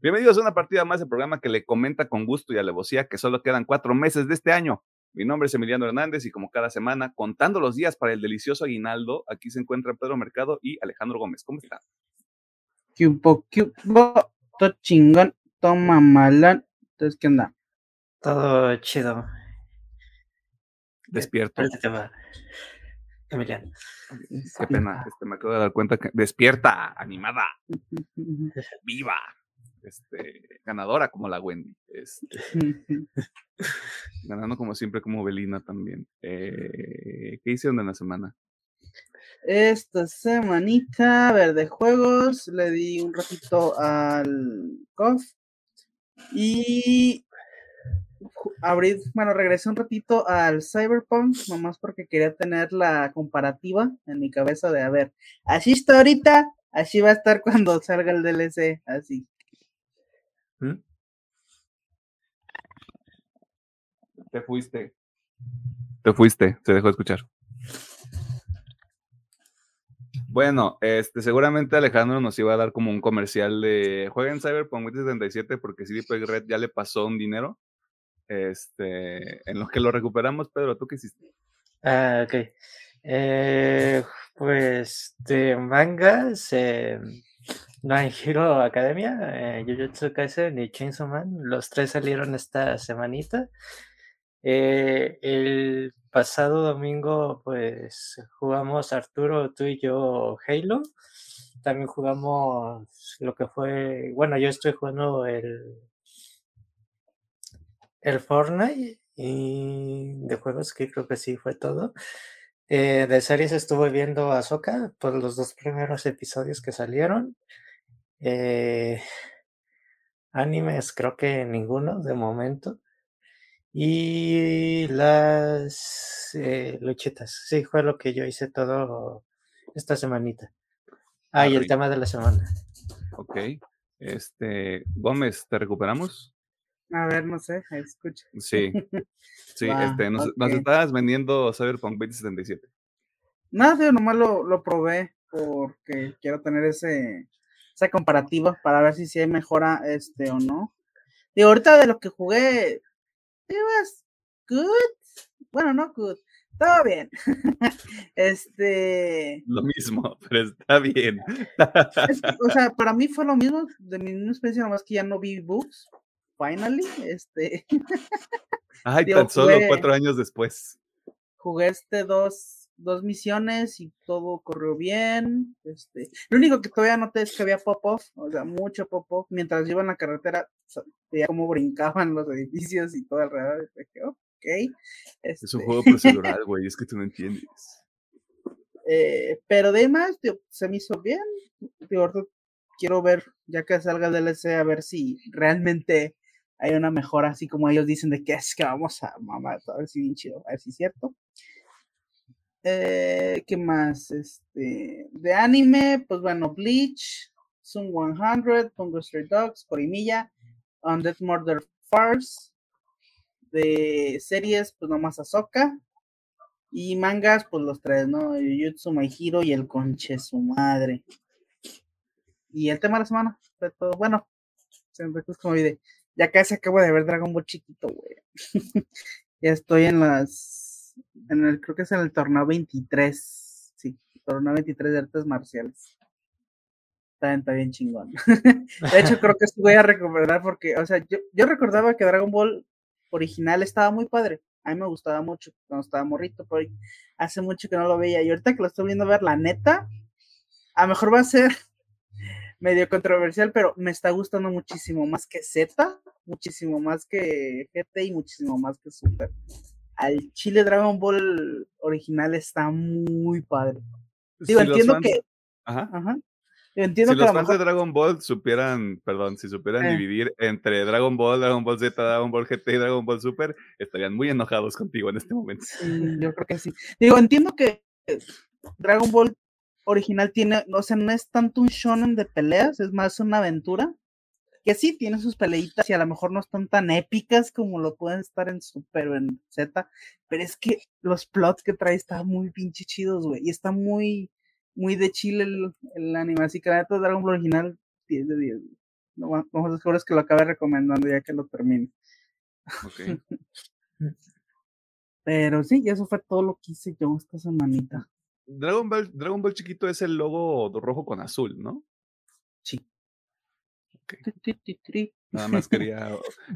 Bienvenidos a una partida más del programa que le comenta con gusto y alevosía que solo quedan cuatro meses de este año. Mi nombre es Emiliano Hernández y como cada semana, contando los días para el delicioso aguinaldo, aquí se encuentran Pedro Mercado y Alejandro Gómez. ¿Cómo están? Cubo, cubo, todo chingón, toma malón. Entonces, ¿qué onda? Todo chido. Despierto. Emiliano. Qué pena, este, me acabo de dar cuenta que despierta, animada, viva, este, ganadora como la Wendy, este, ganando como siempre como Belina también. Eh, ¿Qué hicieron en la semana? Esta semanita, a ver, de juegos, le di un ratito al COF y abrí, bueno, regresé un ratito al Cyberpunk, nomás porque quería tener la comparativa en mi cabeza de, a ver, así está ahorita, así va a estar cuando salga el DLC, así. ¿Mm? Te fuiste. Te fuiste, se dejó de escuchar. Bueno, este, seguramente Alejandro nos iba a dar como un comercial de jueguen Cyberpunk 2077 porque CD Projekt Red ya le pasó un dinero. Este, en lo que lo recuperamos, Pedro, ¿tú qué hiciste? Ah, ok. Eh, pues de mangas, eh, no hay Hero Academia, eh, Jujutsu Kaisen y Chainsaw Man. Los tres salieron esta semanita. Eh, el pasado domingo, pues jugamos Arturo, tú y yo Halo. También jugamos lo que fue, bueno, yo estoy jugando el, el Fortnite y de juegos que creo que sí fue todo. Eh, de series estuve viendo Ahsoka por los dos primeros episodios que salieron. Eh, animes creo que ninguno de momento. Y las eh, luchitas. Sí, fue lo que yo hice todo esta semanita. Ah, y el tema de la semana. Ok. Este, Gómez, ¿te recuperamos? A ver, no sé, escucha. Sí. Sí, este, nos, nos ok. estabas vendiendo Cyberpunk 2077. Nada, tío, nomás lo, lo probé porque quiero tener ese, esa comparativa para ver si hay mejora este o no. Y ahorita de lo que jugué, it was good. Bueno, no good. Todo bien. este. Lo mismo, pero está bien. es que, o sea, para mí fue lo mismo, de mi misma especie, nomás que ya no vi bugs. Finally, este. Ay, Digo, tan solo cuatro años después. jugué este dos, dos misiones y todo corrió bien. Este, lo único que todavía noté es que había pop-off, o sea, mucho pop-off. Mientras iba en la carretera, veía cómo brincaban los edificios y todo alrededor. dije, ok. Es un este, juego procedural, güey, es que tú no entiendes. eh, pero de más, tío, se me hizo bien. Tío, quiero ver, ya que salga el DLC, a ver si realmente hay una mejora, así como ellos dicen de que es que vamos a mamar, a ver si bien chido, a ver si es cierto. Eh, ¿Qué más? Este, de anime, pues bueno, Bleach, Sun 100, Bungo Stray Dogs, Corimilla, Undead Murder Farce. De series, pues nomás Ahsoka. Y mangas, pues los tres, ¿no? Jujutsu, My Hero y el conche su madre. Y el tema de la semana, fue todo. Bueno, me fue como. Ya casi acabo de ver Dragon Ball chiquito, güey. ya estoy en las. En el, creo que es en el torneo 23. Sí, torneo 23 de artes marciales. Está bien, chingón. de hecho, creo que sí voy a recomendar porque, o sea, yo, yo recordaba que Dragon Ball original estaba muy padre. A mí me gustaba mucho cuando estaba morrito, pero hace mucho que no lo veía. Y ahorita que lo estoy viendo ver, la neta, a lo mejor va a ser medio controversial, pero me está gustando muchísimo más que Z, muchísimo más que GT y muchísimo más que Super. Al Chile Dragon Ball original está muy padre. Digo, Si entiendo fans- que. Ajá. Ajá. Entiendo Si que los lo fans de. Dragon Ball supieran, perdón, si supieran Eh. dividir entre Dragon Ball, Dragon Ball Z, Dragon Ball GT y Dragon Ball Super, estarían muy enojados contigo en este momento. Yo creo que sí. Digo, entiendo que Dragon Ball original tiene, o sea, no es tanto un shonen de peleas, es más una aventura. Que sí, tiene sus peleitas y a lo mejor no están tan épicas como lo pueden estar en Super o en Z, pero es que los plots que trae están muy pinche chidos, güey, y está muy, muy de chile el, el anime, así que la neta Dragon Ball original 10 de 10. güey. Más lo más seguro es que lo acabe recomendando ya que lo termine. Ok. Pero sí, eso fue todo lo que hice yo esta semanita. Dragon Ball, Dragon Ball chiquito es el logo rojo con azul, ¿no? Sí. Nada más quería,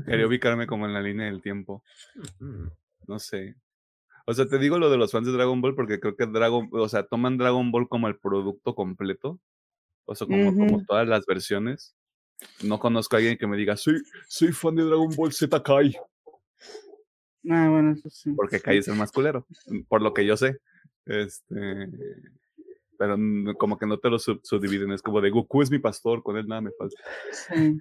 quería ubicarme como en la línea del tiempo. No sé. O sea, te digo lo de los fans de Dragon Ball porque creo que Dragon, o sea, toman Dragon Ball como el producto completo. O sea, como, como todas las versiones. No conozco a alguien que me diga, soy, soy fan de Dragon Ball Z Kai. Ah, bueno, eso sí. Porque Kai es el más culero, por lo que yo sé. Este. Pero como que no te lo sub- subdividen. Es como de Goku es mi pastor, con él nada me falta. Sí.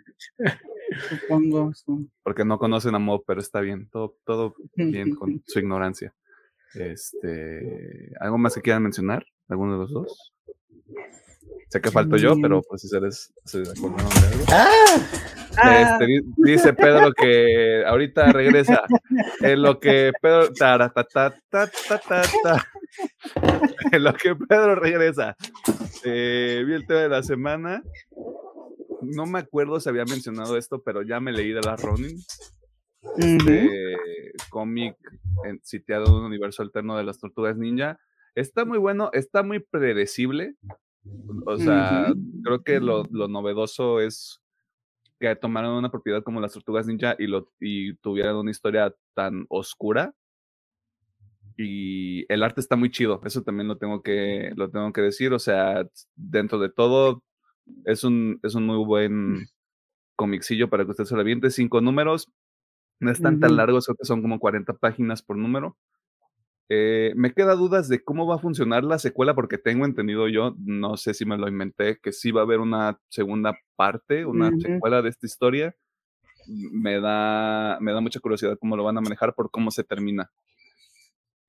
Supongo. sí. Porque no conocen a Mob, pero está bien. Todo, todo bien con su ignorancia. Este. ¿Algo más que quieran mencionar? ¿Alguno de los dos? Sé que falto yo, pero pues si se les se acordaron de algo. ¡Ah! Ah, Este, di- dice Pedro que ahorita regresa. En lo que Pedro. tara, ta, ta, ta, ta, ta, ta. En lo que Pedro regresa. Eh, vi el tema de la semana. No me acuerdo si había mencionado esto, pero ya me leí de la Ronin. Este cómic sitiado en un universo alterno de las tortugas ninja. Está muy bueno, está muy predecible. O sea, creo que lo, lo novedoso es que tomaron una propiedad como las tortugas ninja y, lo, y tuvieran una historia tan oscura. Y el arte está muy chido, eso también lo tengo que, lo tengo que decir. O sea, dentro de todo, es un, es un muy buen comicillo para que usted se lo aviente. Cinco números, no están tan largos, creo que son como 40 páginas por número. Eh, me queda dudas de cómo va a funcionar la secuela, porque tengo entendido yo, no sé si me lo inventé, que sí va a haber una segunda parte, una secuela de esta historia. Me da, me da mucha curiosidad cómo lo van a manejar por cómo se termina.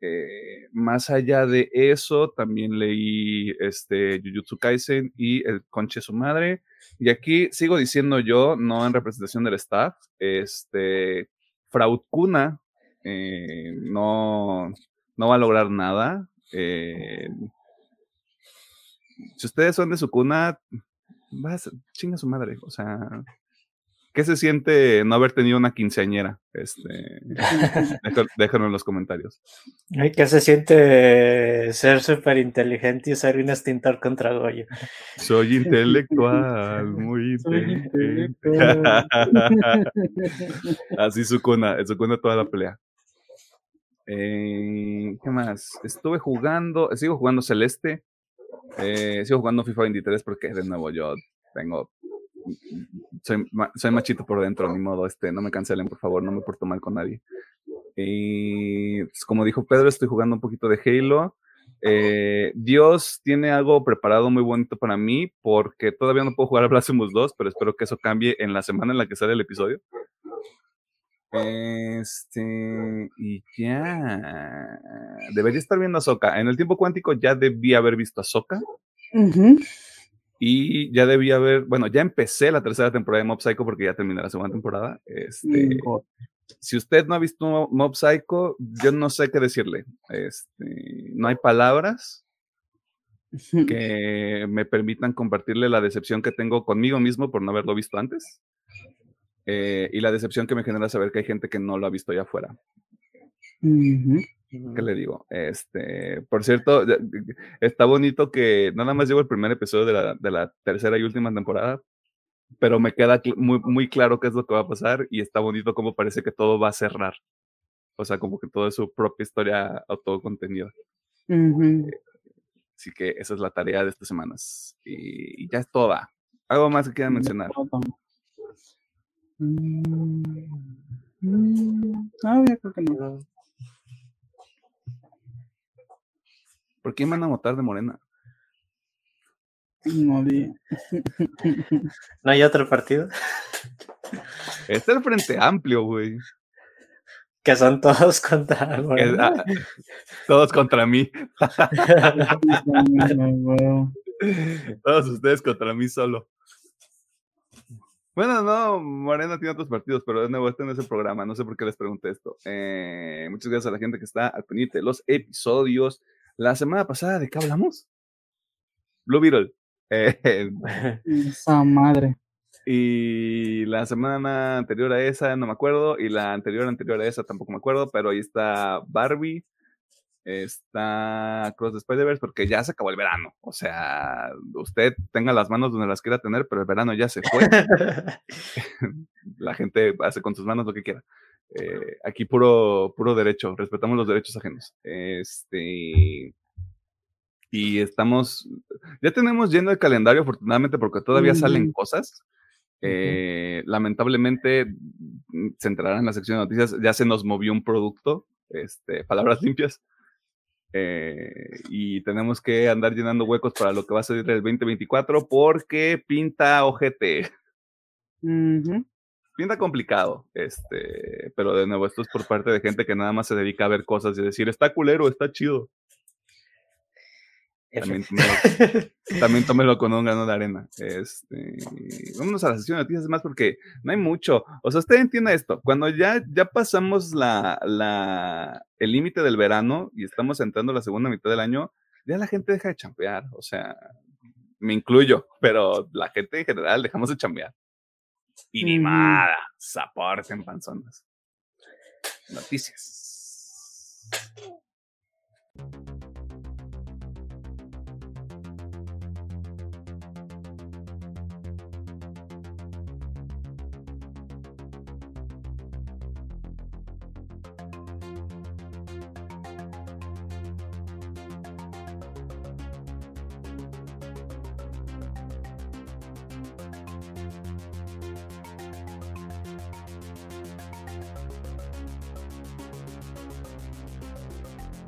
Eh, más allá de eso, también leí este Jujutsu Kaisen y El Conche su madre. Y aquí sigo diciendo yo, no en representación del staff, este Fraud Kuna eh, no, no va a lograr nada. Eh, si ustedes son de su cuna, vas, chinga su madre. O sea, ¿qué se siente no haber tenido una quinceañera? Este, déjalo en los comentarios. Ay, ¿Qué se siente ser súper inteligente y usar un extintor contra Goyo? Soy intelectual, muy inteligente. intelectual. Así su cuna, su cuna toda la pelea. Eh, ¿Qué más? Estuve jugando, sigo jugando Celeste, eh, sigo jugando FIFA 23 porque de nuevo yo tengo, soy, soy machito por dentro, ni modo, este, no me cancelen por favor, no me porto mal con nadie. Y pues, como dijo Pedro, estoy jugando un poquito de Halo. Eh, Dios tiene algo preparado muy bonito para mí porque todavía no puedo jugar a Blasphemous 2, pero espero que eso cambie en la semana en la que sale el episodio. Este, y ya. Debería estar viendo a Soka. En el tiempo cuántico ya debí haber visto a. Ujú. Y ya debí haber, bueno, ya empecé la tercera temporada de Mob Psycho porque ya terminé la segunda temporada. Este, si usted no ha visto Mob Psycho, yo no sé qué decirle. Este, no hay palabras que me permitan compartirle la decepción que tengo conmigo mismo por no haberlo visto antes. Eh, y la decepción que me genera saber que hay gente que no lo ha visto allá afuera. ¿Qué le digo? Este, por cierto, está bonito que nada más llevo el primer episodio de la, de la tercera y última temporada, pero me queda cl- muy, muy claro qué es lo que va a pasar y está bonito como parece que todo va a cerrar. O sea, como que todo es su propia historia autocontenida. Ujú. Así que esa es la tarea de estas semanas. Y, y ya es toda. ¿Algo más que quieran mencionar? Mm, mm, No, yo creo que no. ¿Por quién van a votar de Morena? No di. ¿No hay otro partido? Este es el Frente Amplio, güey. Que son todos contra ah, todos contra mí. Todos ustedes contra mí solo. Bueno, no, Morena tiene otros partidos, pero de nuevo, este no es el programa. No sé por qué les pregunté esto. Eh, muchas gracias a la gente que está al pendiente de los episodios. La semana pasada, ¿de qué hablamos? Blue Beetle. Eh, Esa madre. Y la semana anterior a esa no me acuerdo. Y la anterior anterior a esa tampoco me acuerdo. Pero ahí está Barbie. Está Cross the Spider-Verse porque ya se acabó el verano. O sea, usted tenga las manos donde las quiera tener, pero el verano ya se fue. la gente hace con sus manos lo que quiera. Eh, aquí puro, puro derecho, respetamos los derechos ajenos. Este, y estamos, ya tenemos lleno el calendario, afortunadamente, porque todavía salen cosas. Eh, lamentablemente, mm, se entrará en la sección de noticias, ya se nos movió un producto, este, palabras limpias. Eh, y tenemos que andar llenando huecos para lo que va a salir el 2024 porque pinta ojete. Pinta complicado, este, pero de nuevo, esto es por parte de gente que nada más se dedica a ver cosas y decir, está culero, está chido. También tómelo, con un grano de arena. Este, vámonos a la sesión de noticias más porque no hay mucho. O sea, usted entiende esto. Cuando ya, ya pasamos la, la, el límite del verano y estamos entrando a la segunda mitad del año, ya la gente deja de chambear. O sea, me incluyo, pero la gente en general dejamos de chambear. Y ni nada, en panzonas. Noticias.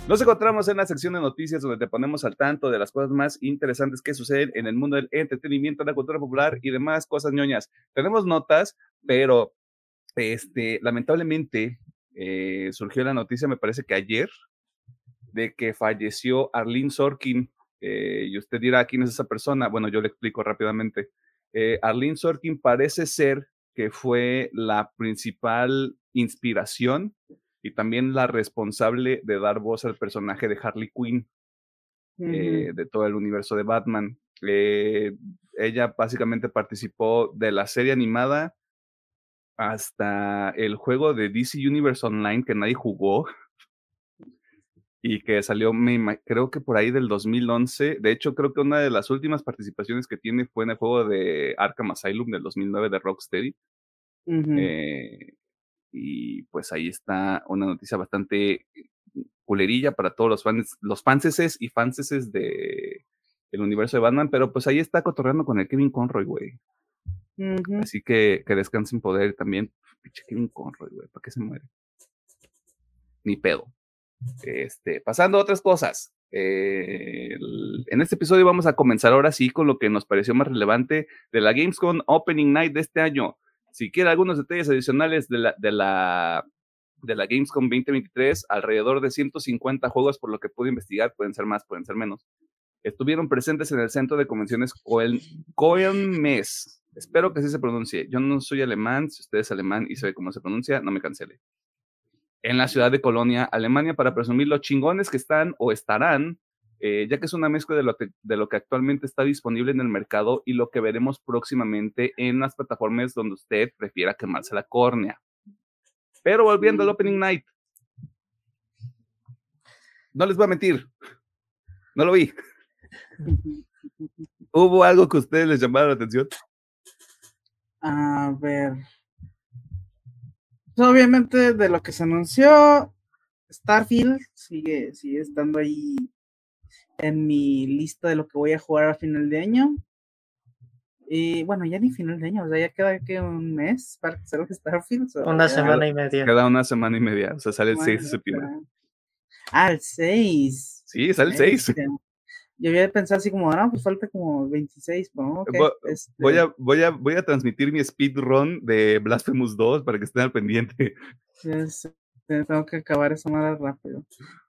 Nos encontramos en la sección de noticias donde te ponemos al tanto de las cosas más interesantes que suceden en el mundo del entretenimiento, la cultura popular y demás cosas ñoñas. Tenemos notas, pero este, lamentablemente eh, surgió la noticia, me parece que ayer, de que falleció Arlene Sorkin. Eh, y usted dirá, ¿quién es esa persona? Bueno, yo le explico rápidamente. Eh, Arlene Sorkin parece ser que fue la principal inspiración y también la responsable de dar voz al personaje de Harley Quinn eh, de todo el universo de Batman. Eh, ella básicamente participó de la serie animada hasta el juego de DC Universe Online que nadie jugó y que salió, creo que por ahí del 2011. De hecho, creo que una de las últimas participaciones que tiene fue en el juego de Arkham Asylum del 2009 de Rocksteady. Y pues ahí está una noticia bastante culerilla para todos los fans, los fanses y fanses de el universo de Batman, pero pues ahí está cotorreando con el Kevin Conroy, güey. Así que que descansen poder también. Pinche Kevin Conroy, güey, ¿para qué se muere? Ni pedo. Este, pasando a otras cosas. Eh, en este episodio vamos a comenzar ahora sí con lo que nos pareció más relevante de la Gamescom Opening Night de este año. Si quiere algunos detalles adicionales de la, de la, de la Gamescom 2023, alrededor de 150 juegos por lo que pude investigar, pueden ser más, pueden ser menos, estuvieron presentes en el centro de convenciones Coelmes. Espero que así se pronuncie. Yo no soy alemán, si usted es alemán y sabe cómo se pronuncia, no me cancele. En la ciudad de Colonia, Alemania, para presumir los chingones que están o estarán eh, ya que es una mezcla de lo, que, de lo que actualmente está disponible en el mercado y lo que veremos próximamente en las plataformas donde usted prefiera quemarse la córnea. Pero volviendo al Opening Night, no les voy a mentir, no lo vi. ¿Hubo algo que a ustedes les llamara la atención? A ver. Pues, obviamente de lo que se anunció, Starfield sigue, sigue estando ahí en mi lista de lo que voy a jugar a final de año. Y bueno, ya ni final de año, o sea, ya queda que un mes para que salga Starfield. una semana y media. Queda una semana y media, o sea, sale el 6 de septiembre. Ah, el 6. Sí, sale el 6. Este, yo había pensado así como, no, pues falta como 26, pero este voy, a, voy, a, voy a transmitir mi speedrun de Blasphemous 2 para que estén al pendiente. tengo que acabar eso más rápido.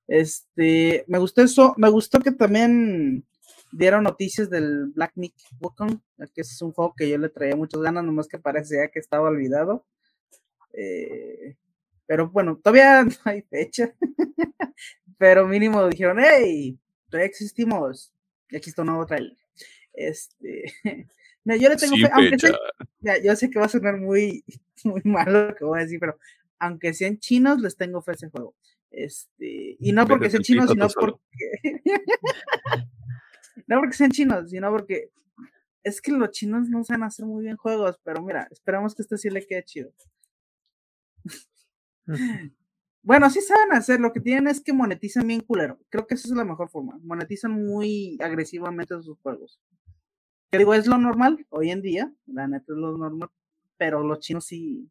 Este, me gustó eso, me gustó que también dieron noticias del Black Nick Wukong, que es un juego que yo le traía muchas ganas, nomás que parecía que estaba olvidado. Eh, pero bueno, todavía no hay fecha. pero mínimo dijeron, hey, todavía existimos. Y aquí está un nuevo trailer. Este, yo le tengo Sí, fe, aunque ya, yo sé que va a sonar muy, muy malo lo que voy a decir, pero aunque sean chinos, les tengo fe a ese juego. Este, y no porque sean chinos, sino porque. no porque sean chinos, sino porque. Es que los chinos no saben hacer muy bien juegos, pero mira, esperamos que este sí le quede chido. Bueno, sí saben hacer, lo que tienen es que monetizan bien culero. Creo que esa es la mejor forma. Monetizan muy agresivamente sus juegos. Que digo, es lo normal hoy en día, la neta es lo normal, pero los chinos sí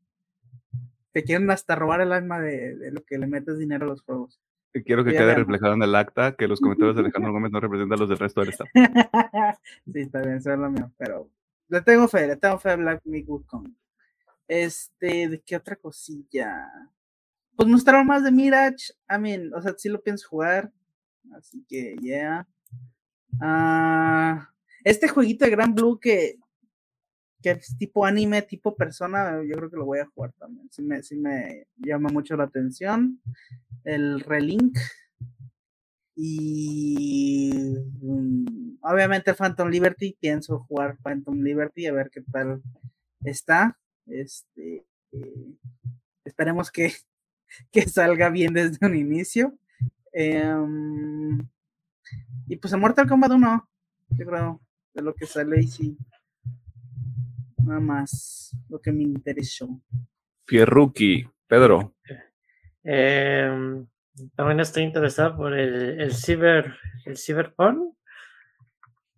te quieren hasta robar el alma de, de lo que le metes dinero a los juegos. Quiero que Ya quede veamos. reflejado en el acta que los comentarios de Alejandro Gómez no representan los del resto del staff. sí, está bien, eso es lo mío, pero le tengo fe, le tengo fe a Black Myth Wukong. Este, ¿de qué otra cosilla? Pues mostraron más de Mirage. I mean, o sea, sí lo pienso jugar. Así que, yeah. Ah, este jueguito de Gran Blue que, que es tipo anime, tipo persona, yo creo que lo voy a jugar también. Sí me, me llama mucho la atención. El Relink. Y mm, obviamente Phantom Liberty, pienso jugar Phantom Liberty a ver qué tal está. Este, eh, esperemos que, que salga bien desde un inicio. Em, y pues a Mortal Kombat 1, yo creo, de lo que sale y sí. Nada más lo que me interesó. Fierruki, Pedro. Em, también estoy interesado por el, el Cyber, el Cyberpunk.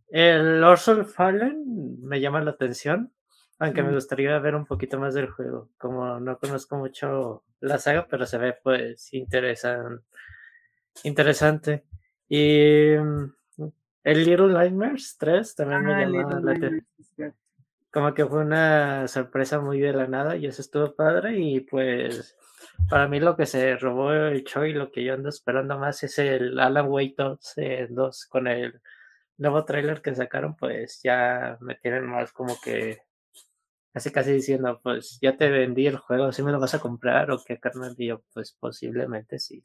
El Orson Fallen me llama la atención, aunque me gustaría ver un poquito más del juego. Como no conozco mucho la saga, pero se ve pues interesan, interesante. Y mm, el Little Nightmares 3 también me Ah, llama Little la atención. Como que fue una sorpresa muy de la nada y eso estuvo padre y pues para mí lo que se robó el show y lo que yo ando esperando más es el Alan Wake 2, eh, 2 con el nuevo trailer que sacaron pues ya me tienen más como que casi casi diciendo pues ya te vendí el juego, si me lo vas a comprar o qué carnal y yo pues posiblemente sí.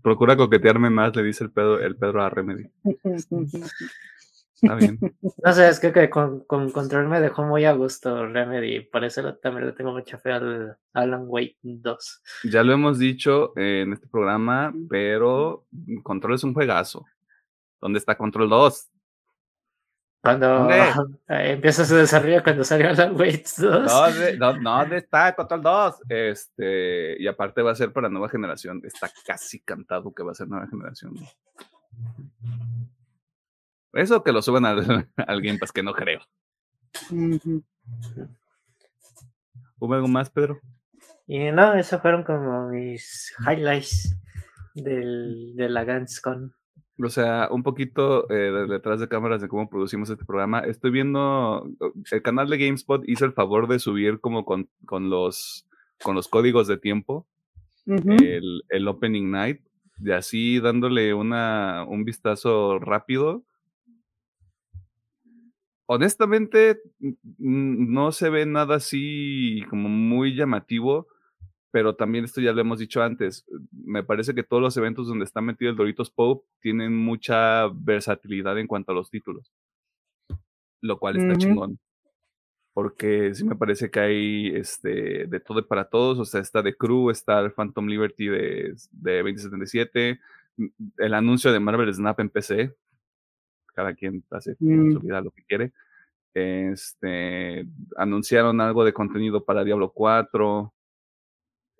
Procura coquetearme más, le dice el Pedro, el Pedro a Remedy. Está bien. No sé, es que, que con, con Control me dejó muy a gusto Remedy, por eso lo- también le tengo mucha fe al Alan Wake 2. Ya lo hemos dicho en este programa, pero Control es un juegazo. ¿Dónde está Control 2? Cuando eh, empieza su desarrollo cuando salió Alan Wake 2. ¿Dónde, dó- dónde está Control 2? Este, y aparte va a ser para nueva generación. Está casi cantado que va a ser nueva generación. Eso que lo suban al, al Game Pass, que no creo. ¿Hubo algo más, Pedro? Y no, esos fueron como mis highlights del, de la Gamescom. O sea, un poquito eh, de- detrás de cámaras de cómo producimos este programa. Estoy viendo, el canal de GameSpot hizo el favor de subir como con, con los, con los códigos de tiempo el, el Opening Night, y así dándole una, un vistazo rápido. Honestamente, no se ve nada así como muy llamativo, pero también esto ya lo hemos dicho antes. Me parece que todos los eventos donde está metido el Doritos Pope tienen mucha versatilidad en cuanto a los títulos, lo cual está chingón porque sí me parece que hay este, de todo y para todos, o sea, está de Crew, está el Phantom Liberty de, de 2077, m- el anuncio de Marvel Snap en PC, cada quien hace su Mm. vida lo que quiere, este, anunciaron algo de contenido para Diablo 4,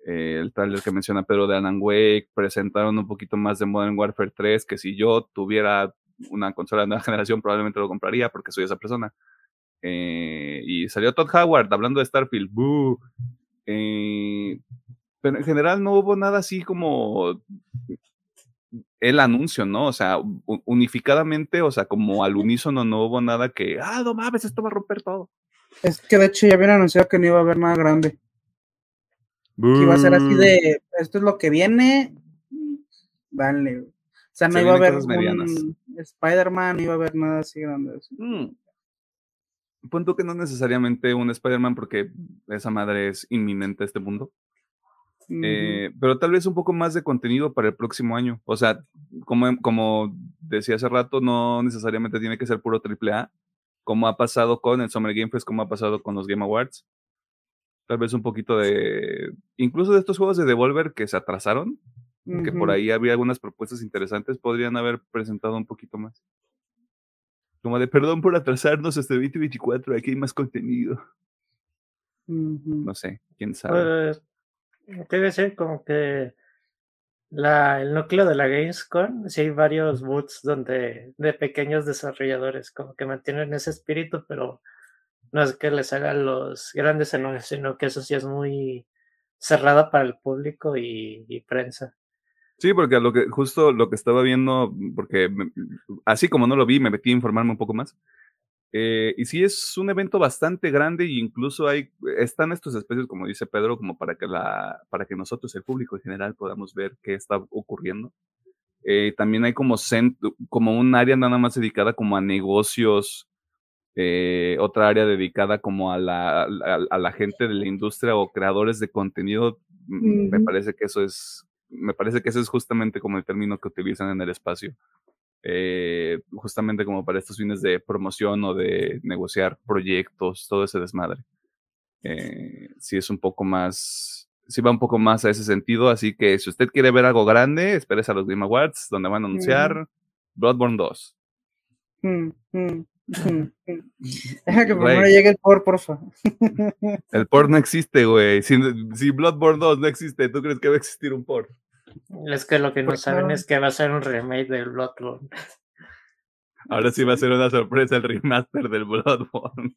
eh, el trailer que menciona Pedro de Alan Wake, presentaron un poquito más de Modern Warfare 3, que si yo tuviera una consola de nueva generación probablemente lo compraría porque soy esa persona. Eh, y salió Todd Howard hablando de Starfield. ¡Boo! Eh, pero en general no hubo nada así como el anuncio, ¿no? O sea, unificadamente, o sea, como al unísono no hubo nada que, ah, no mames, esto va a romper todo. Es que de hecho ya habían anunciado que no iba a haber nada grande. Que iba a ser así de esto es lo que viene. Dale. O sea, no Se iba a haber un Spider-Man, no iba a haber nada así grande. Mm. Punto que no necesariamente un Spider-Man porque esa madre es inminente a este mundo. Eh, pero tal vez un poco más de contenido para el próximo año. O sea, como, como decía hace rato, no necesariamente tiene que ser puro AAA. como ha pasado con el Summer Game Fest, como ha pasado con los Game Awards. Tal vez un poquito de, incluso de estos juegos de Devolver que se atrasaron, que por ahí había algunas propuestas interesantes, podrían haber presentado un poquito más. Como de perdón por atrasarnos hasta 2024, aquí hay más contenido. No sé, quién sabe. Pues, debe ser como que la, el núcleo de la Gamescom, sí hay varios booths donde de pequeños desarrolladores como que mantienen ese espíritu, pero no es que les hagan los grandes anuncios, sino que eso sí es muy cerrado para el público y, y prensa. Sí, porque lo que justo lo que estaba viendo, porque así como no lo vi, me metí a informarme un poco más. Eh, y sí es un evento bastante grande y incluso hay están estos especies, como dice Pedro, como para que la para que nosotros, el público en general, podamos ver qué está ocurriendo. Eh, también hay como cent- como un área nada más dedicada como a negocios, eh, otra área dedicada como a la, a, a la gente de la industria o creadores de contenido. Mm, Me parece que eso es, me parece que ese es justamente como el término que utilizan en el espacio. Eh, justamente como para estos fines de promoción o de negociar proyectos, todo ese desmadre. Eh, sí es un poco más, sí va un poco más a ese sentido, así que si usted quiere ver algo grande, espérese a los Game Awards, donde van a anunciar Bloodborne 2. Mm, mm, mm, mm. Deja que primero llegue el por, porfa. El port no existe, güey. Si, si Bloodborne 2 no existe, ¿tú crees que va a existir un port? Es que lo que no Pues saben no. es que va a ser un remake del Bloodborne. Ahora sí va a ser una sorpresa el remaster del Bloodborne.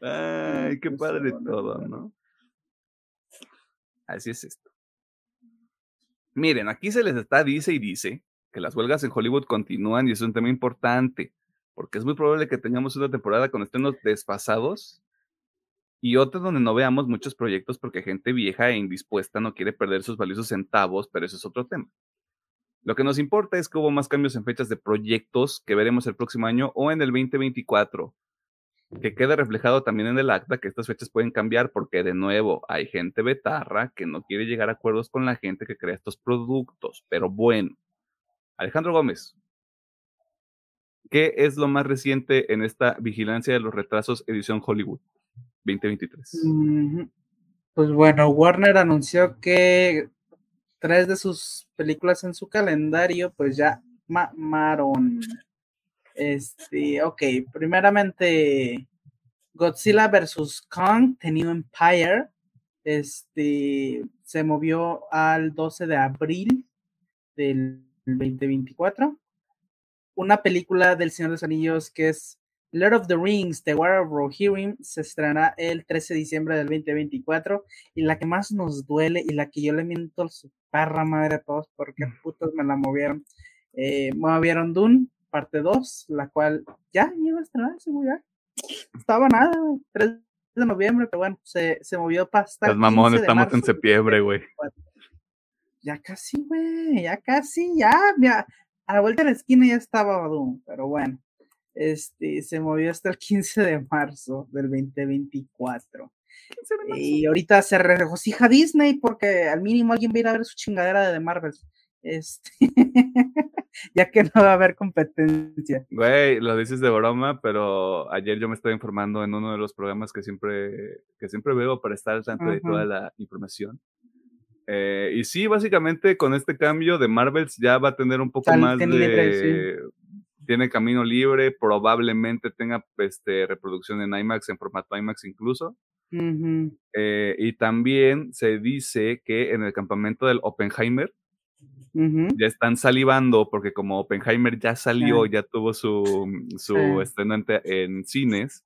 Ay, qué Pues, padre todo. ¿no? Así es esto. Miren, aquí se les está, dice y dice, que las huelgas en Hollywood continúan y es un tema importante, porque es muy probable que tengamos una temporada con estrenos desfasados y otra donde no veamos muchos proyectos porque gente vieja e indispuesta no quiere perder sus valiosos centavos, pero eso es otro tema. Lo que nos importa es que hubo más cambios en fechas de proyectos que veremos el próximo año o en el 2024. Que quede reflejado también en el acta que estas fechas pueden cambiar porque de nuevo hay gente betarra que no quiere llegar a acuerdos con la gente que crea estos productos. Pero bueno, Alejandro Gómez, ¿qué es lo más reciente en esta vigilancia de los retrasos edición Hollywood 2023? Ujú. Pues bueno, Warner anunció que tres de sus películas en su calendario, pues ya mamaron. Este, ok, primeramente Godzilla vs. Kong, The New Empire, este, se movió al 12 de abril del 2024. Una película del Señor de los Anillos que es Lord of the Rings, The War of Rohirrim, se estrenará el 13 de diciembre del 2024. Y la que más nos duele y la que yo le miento su perra madre a todos porque putos me la movieron. Eh, movieron Dune, parte 2, la cual ya iba a estrenarse, ya. Estaba nada, güey, 3 de noviembre, pero bueno, se, se movió para hasta Las mamón, 15 de estamos en marzo. septiembre, güey. Ya casi, güey, ya casi, ya, mira, a la vuelta de la esquina ya estaba Doom, pero bueno, este, se movió hasta el 15 de marzo del 2024. Y ahorita se regocija Disney porque al mínimo alguien va a ir a ver su chingadera de The Marvel. Este, ya que no va a haber competencia. Güey, lo dices de broma, pero ayer yo me estaba informando en uno de los programas que siempre, que siempre veo para estar al tanto de toda la información. Eh, y sí, básicamente con este cambio de Marvels ya va a tener un poco Sal- más de... libre, Tiene camino libre, probablemente tenga este, reproducción en IMAX, en formato IMAX incluso. Eh, y también se dice que en el campamento del Oppenheimer ya están salivando porque como Oppenheimer ya salió, Sí. ya tuvo su, su Sí. estreno en, en cines,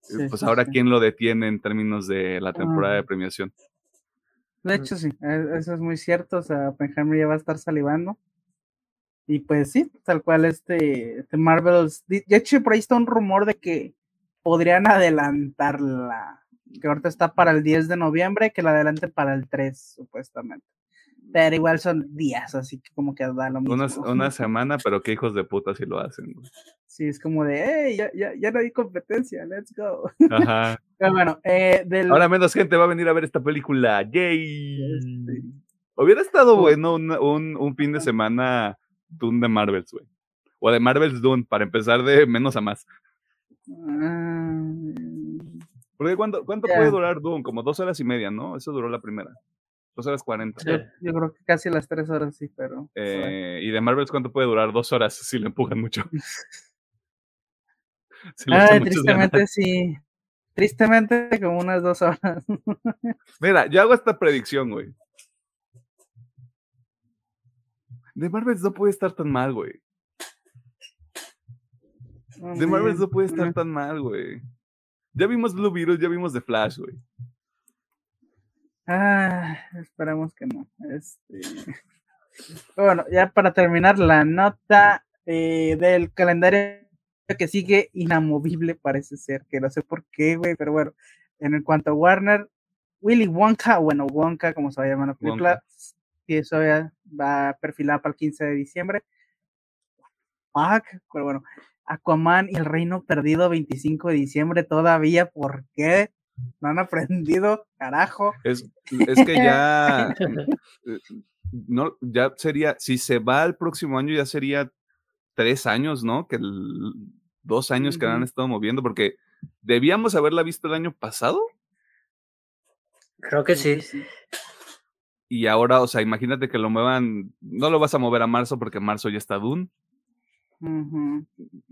Sí, pues ahora quién lo detiene en términos de la temporada de premiación. De hecho, sí, e- eso es muy cierto. O sea, Oppenheimer ya va a estar salivando. Y pues sí, tal cual este, este Marvels. De hecho, por ahí está un rumor de que podrían adelantarla. Que ahorita está para el 10 de noviembre, que la adelanten para el 3, supuestamente. Pero igual son días, así que como que da lo mismo. Una, una semana, pero qué hijos de puta si lo hacen. güey. Sí, es como de, hey, ya, ya, ya no hay competencia, let's go. Ajá. Pero bueno, eh, del, Ahora menos gente va a venir a ver esta película. ¡Yay! Este. Hubiera estado Oh. bueno un, un, un fin de semana Dune de Marvels, güey. o de Marvel's Dune, para empezar de menos a más. Ah, Porque ¿cuánto, cuánto puede durar Dune? Como dos horas y media, ¿no? Eso duró la primera. Dos horas cuarenta. yo, yo creo que casi las tres horas sí, pero. Eh, y de Marvels, ¿cuánto puede durar? Dos horas si le empujan mucho. Si le Ay, ganas. tristemente sí. Tristemente como unas dos horas. Mira, yo hago esta predicción, güey. De Marvels no puede estar tan mal, güey. De Marvels no puede estar tan mal, güey. Ya vimos Blue Beetle, ya vimos The Flash, güey. Ah, esperamos que no. Este... Bueno, ya para terminar la nota eh, del calendario que sigue inamovible parece ser, que no sé por qué, güey, pero bueno, en cuanto a Warner, Willy Wonka, bueno, Wonka, como se va a llamar la película, Wonka. Y eso ya va perfilada para el 15 de diciembre. Fuck, pero bueno, Aquaman y el Reino Perdido, 25 de diciembre todavía, ¿por qué? No han aprendido, carajo. Es, es que ya. eh, No, ya sería. Si se va el próximo año, ya sería tres años, ¿no? Que el- dos años que han estado moviendo, porque debíamos haberla visto el año pasado. Creo que sí. Y ahora, o sea, imagínate que lo muevan. No lo vas a mover a marzo porque marzo ya está Dune.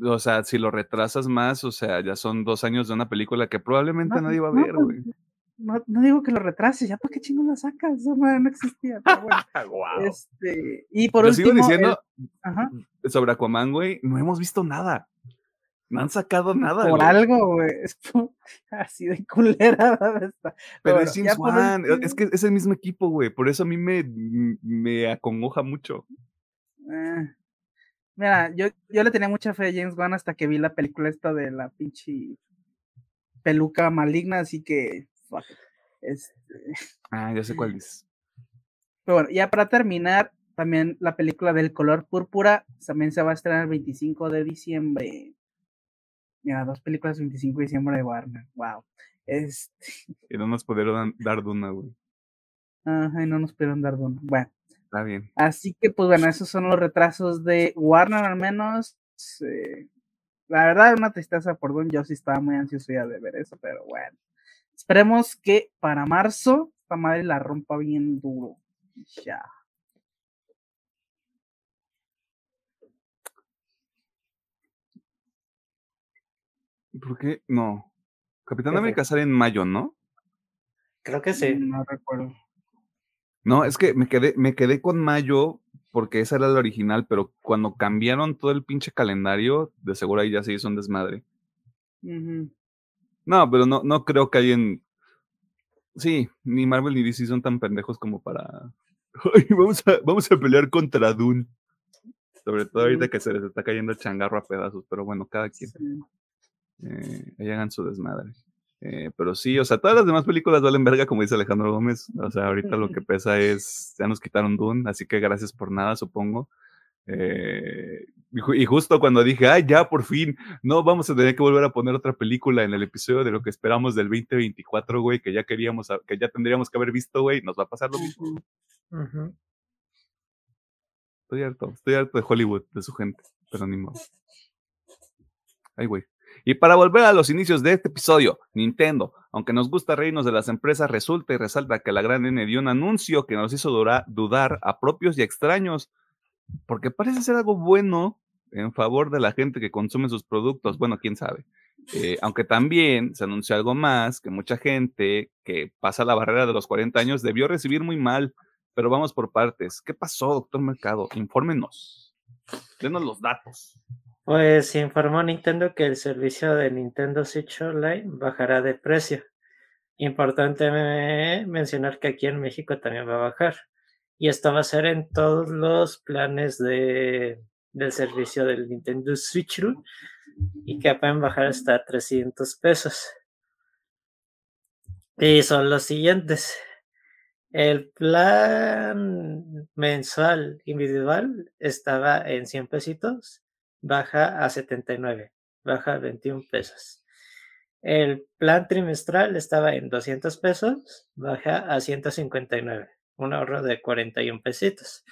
O sea, si lo retrasas más, o sea, ya son dos años de una película que probablemente No, nadie va a no, ver, pues, güey. No, no digo que lo retrases, ya para qué chingo lo sacas, no existía. Pero bueno, Guau. este, y por Yo sigo último, diciendo el- ajá, sobre Aquaman, güey, no hemos visto nada. No han sacado nada. por güey. algo, güey, así de culera está. Pero bueno, es James Wan, último- es que es el mismo equipo, güey. Por eso a mí me, me acongoja mucho. Eh, mira, yo, yo le tenía mucha fe a James Wan hasta que vi la película esta de la pinche peluca maligna, así que fuck. Este, Ah, ya sé cuál es. Pero bueno, ya para terminar, también la película del color púrpura también se va a estrenar el 25 de diciembre. Mira, dos películas 25 de diciembre de Warner. Wow. Este, Y no nos pudieron dar Duna, güey. ajá, y no nos pudieron dar dona. Bueno, Está bien. así que pues bueno, esos son los retrasos de Warner al menos. eh, la verdad, una tristeza por Dune. Yo sí estaba muy ansioso ya de ver eso, pero bueno. Esperemos que para marzo esta madre la rompa bien duro. Ya. ¿Por qué? No. Capitán. América sale en mayo, ¿no? Creo que sí. No recuerdo. No, es que me quedé, me quedé con mayo porque esa era la original, pero cuando cambiaron todo el pinche calendario, de seguro ahí ya se hizo un desmadre. No, pero no, no creo que alguien. Sí, ni Marvel ni DC son tan pendejos como para. Vamos a, vamos a pelear contra Dune. Sobre todo ahorita que se les está cayendo el changarro a pedazos, pero bueno, cada quien. Sí. Eh, ahí hagan su desmadre. Eh, pero sí, o sea, todas las demás películas valen verga, como dice Alejandro Gómez. O sea, ahorita lo que pesa es, ya nos quitaron Dune, así que gracias por nada, supongo. Eh, y, ju- y justo cuando dije, ay, ya por fin, no vamos a tener que volver a poner otra película en el episodio de lo que esperamos del 2024, güey, que ya queríamos, que ya tendríamos que haber visto, güey, nos va a pasar lo mismo. Estoy harto, estoy harto de Hollywood, de su gente, pero ni modo. Ay, güey. Y para volver a los inicios de este episodio, Nintendo, aunque nos gusta reírnos de las empresas, resulta y resalta que la gran N dio un anuncio que nos hizo dudar a propios y extraños, porque parece ser algo bueno en favor de la gente que consume sus productos. Bueno, quién sabe. Eh, aunque también se anunció algo más que mucha gente que pasa la barrera de los 40 años debió recibir muy mal. Pero vamos por partes. ¿Qué pasó, doctor Mercado? Infórmenos. Denos los datos. Pues informó Nintendo que el servicio de Nintendo Switch Online bajará de precio. Importante me- mencionar que aquí en México también va a bajar. Y esto va a ser en todos los planes de, del servicio del Nintendo Switch y que pueden bajar hasta 300 pesos. Y son los siguientes. El plan mensual individual estaba en 100 pesitos, baja a 79, baja a 21 pesos. El plan trimestral estaba en 200 pesos, baja a 159, un ahorro de 41 pesitos.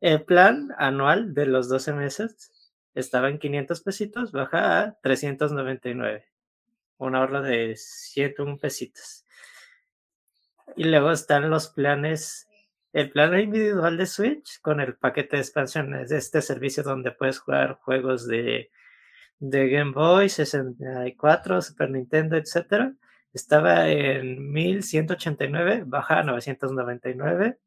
El plan anual de los 12 meses estaba en 500 pesitos, baja a 399. Un ahorro de 101 pesitos. Y luego están los planes, el plan individual de Switch con el paquete de expansiones de este servicio donde puedes jugar juegos de, de Game Boy, 64, Super Nintendo, etc. Estaba en 1189, baja a 999.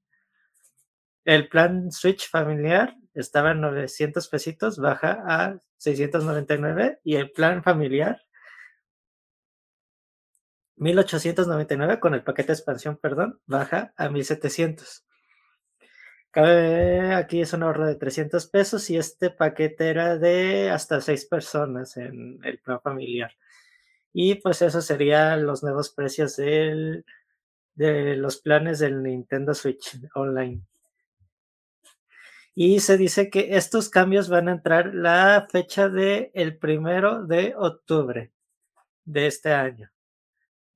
El plan Switch familiar estaba en 900 pesitos, baja a 699. Y el plan familiar 1899 con el paquete de expansión, perdón, baja a 1700. Aquí es un ahorro de 300 pesos y este paquete era de hasta 6 personas en el plan familiar. Y pues esos serían los nuevos precios de los planes del Nintendo Switch Online. Y se dice que estos cambios van a entrar la fecha del el primero de octubre de este año.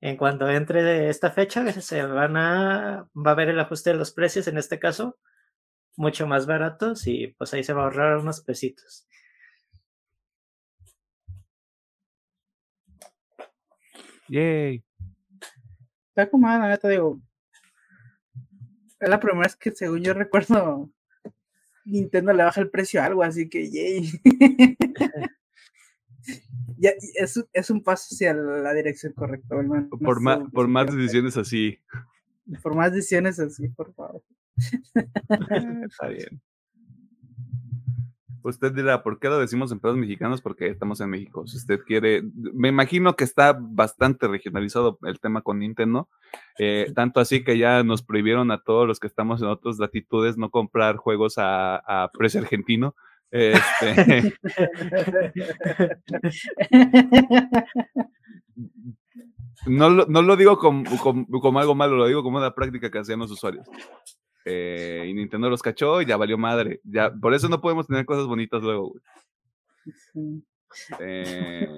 En cuanto entre de esta fecha, se van a, va a haber el ajuste de los precios, en este caso, mucho más baratos y pues ahí se va a ahorrar unos pesitos. Yay. Está como la neta, digo. Es la primera vez que, según yo recuerdo, Nintendo le baja el precio a algo, así que yay. ya, es, es, un paso hacia la dirección correcta, hermano. Por, más, por más decisiones así. Por más decisiones así, por favor. Está bien. Usted dirá, ¿por qué lo decimos en pedos mexicanos? Porque estamos en México. Si usted quiere, me imagino que está bastante regionalizado el tema con Nintendo, eh, tanto así que ya nos prohibieron a todos los que estamos en otras latitudes no comprar juegos a, a precio argentino, este... no, lo, no, lo, digo como, como, algo malo, lo digo como una práctica que hacían los usuarios. Eh, y Nintendo los cachó y ya valió madre. Ya, por eso no podemos tener cosas bonitas luego, eh,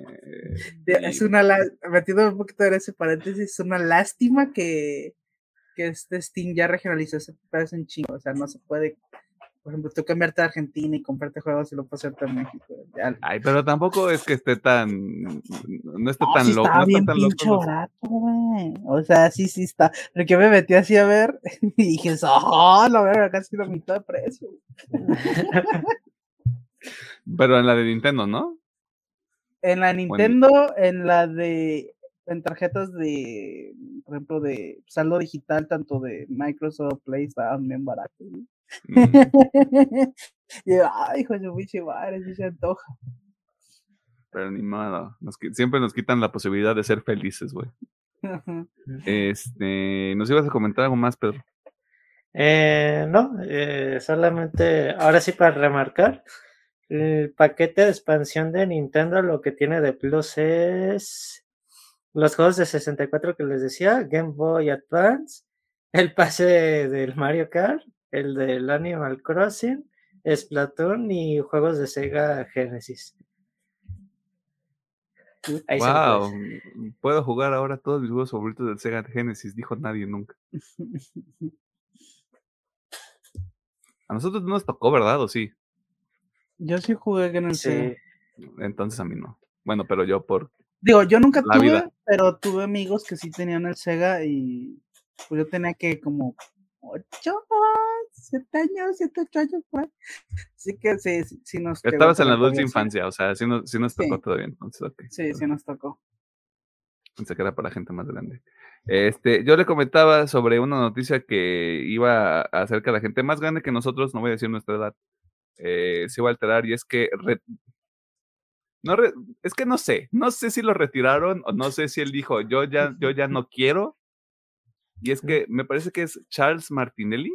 es una metiendo un poquito de ese paréntesis, es una lástima que, que este Steam ya regionalizó ese pedazo en chingo, o sea, no se puede por ejemplo, tú cambiarte a Argentina y comprarte juegos y lo puedes hacer en México. Ay, pero tampoco es que esté tan. No esté tan sí loco. Está bien pinche barato, güey. O sea, sí, sí está. Pero que me metí así a ver y dije, ¡oh! Lo veo casi la mitad de precio. pero en la de Nintendo, ¿no? En la Nintendo, en la de. En tarjetas de, por ejemplo, de saldo digital, tanto de Microsoft Play, estaban bien baratos. Mm. y ay, hijo de pinche madre, se antoja. Pero ni nada, siempre nos quitan la posibilidad de ser felices, güey. Este, ¿nos ibas a comentar algo más, Pedro? Eh, no, eh, solamente, ahora sí para remarcar, el paquete de expansión de Nintendo lo que tiene de plus es los juegos de 64 que les decía, Game Boy Advance, el pase del Mario Kart, el del Animal Crossing, Splatoon y juegos de Sega Genesis. wow, puedo jugar ahora todos mis juegos favoritos del Sega Genesis, dijo nadie nunca. A nosotros no nos tocó, ¿verdad? ¿O sí? Yo sí jugué en el Sega. Entonces a mí no. Bueno, pero yo por. Digo, yo nunca tuve, pero tuve amigos que sí tenían el Sega y pues yo tenía que como ocho siete años, siete, ocho años, pues. Así que sí, sí, nos Estabas en la dulce infancia, o sea, sí nos, sí nos tocó todavía entonces, okay. Sí, sí nos tocó. Pensé que era para gente más grande. Este, yo le comentaba sobre una noticia que iba acerca de la gente más grande que nosotros, no voy a decir nuestra edad, eh, se iba a alterar y es que no es que no sé, no sé si lo retiraron o no sé si él dijo yo ya, yo ya no quiero. Y es que me parece que es Charles Martinelli,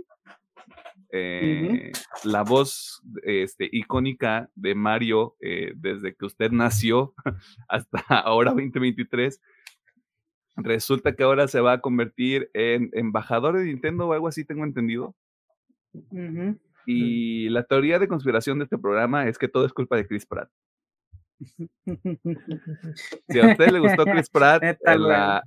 eh, la voz este, icónica de Mario eh, desde que usted nació hasta ahora 2023. Resulta que ahora se va a convertir en embajador de Nintendo o algo así, tengo entendido. Y la teoría de conspiración de este programa es que todo es culpa de Chris Pratt. Si a usted le gustó Chris Pratt en la,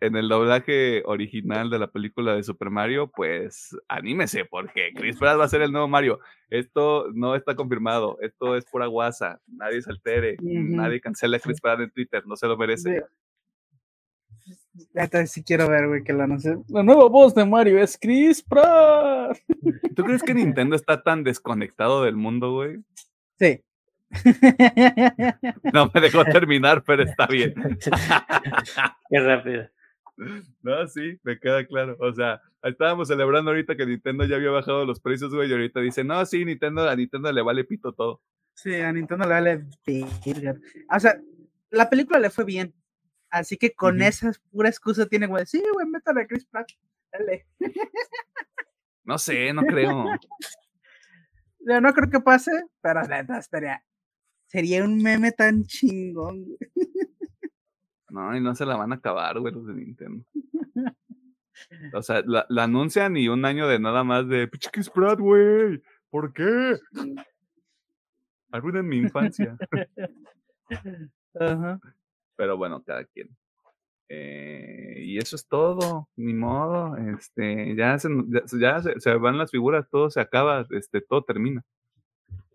en el doblaje original de la película de Super Mario, pues anímese, porque Chris Pratt va a ser el nuevo Mario. Esto no está confirmado, esto es pura guasa, nadie se altere, nadie cancela a Chris Pratt en Twitter, no se lo merece. Ya sí quiero ver, güey, que la La nueva voz de Mario es Chris Pratt. ¿Tú crees que Nintendo está tan desconectado del mundo, güey? Sí. No me dejó terminar, pero está bien. Qué rápido. No, sí, me queda claro. O sea, estábamos celebrando ahorita que Nintendo ya había bajado los precios, güey, y ahorita dice, no, sí, Nintendo, a Nintendo le vale pito todo. Sí, a Nintendo le vale O sea, la película le fue bien. Así que con esa pura excusa tiene, güey, sí, güey, métale a Chris Pratt. Dale. No sé, no creo. no, no creo que pase, pero neta, estaría. Sería un meme tan chingón. No, y no se la van a acabar, güey, los de Nintendo. O sea, la, anuncian y un año de nada más de Chris Pratt, güey. ¿Por qué? en mi infancia. Ajá. Pero bueno, cada quien. Eh, y eso es todo, ni modo. Este, ya, se, ya se, van las figuras, todo se acaba, este, todo termina.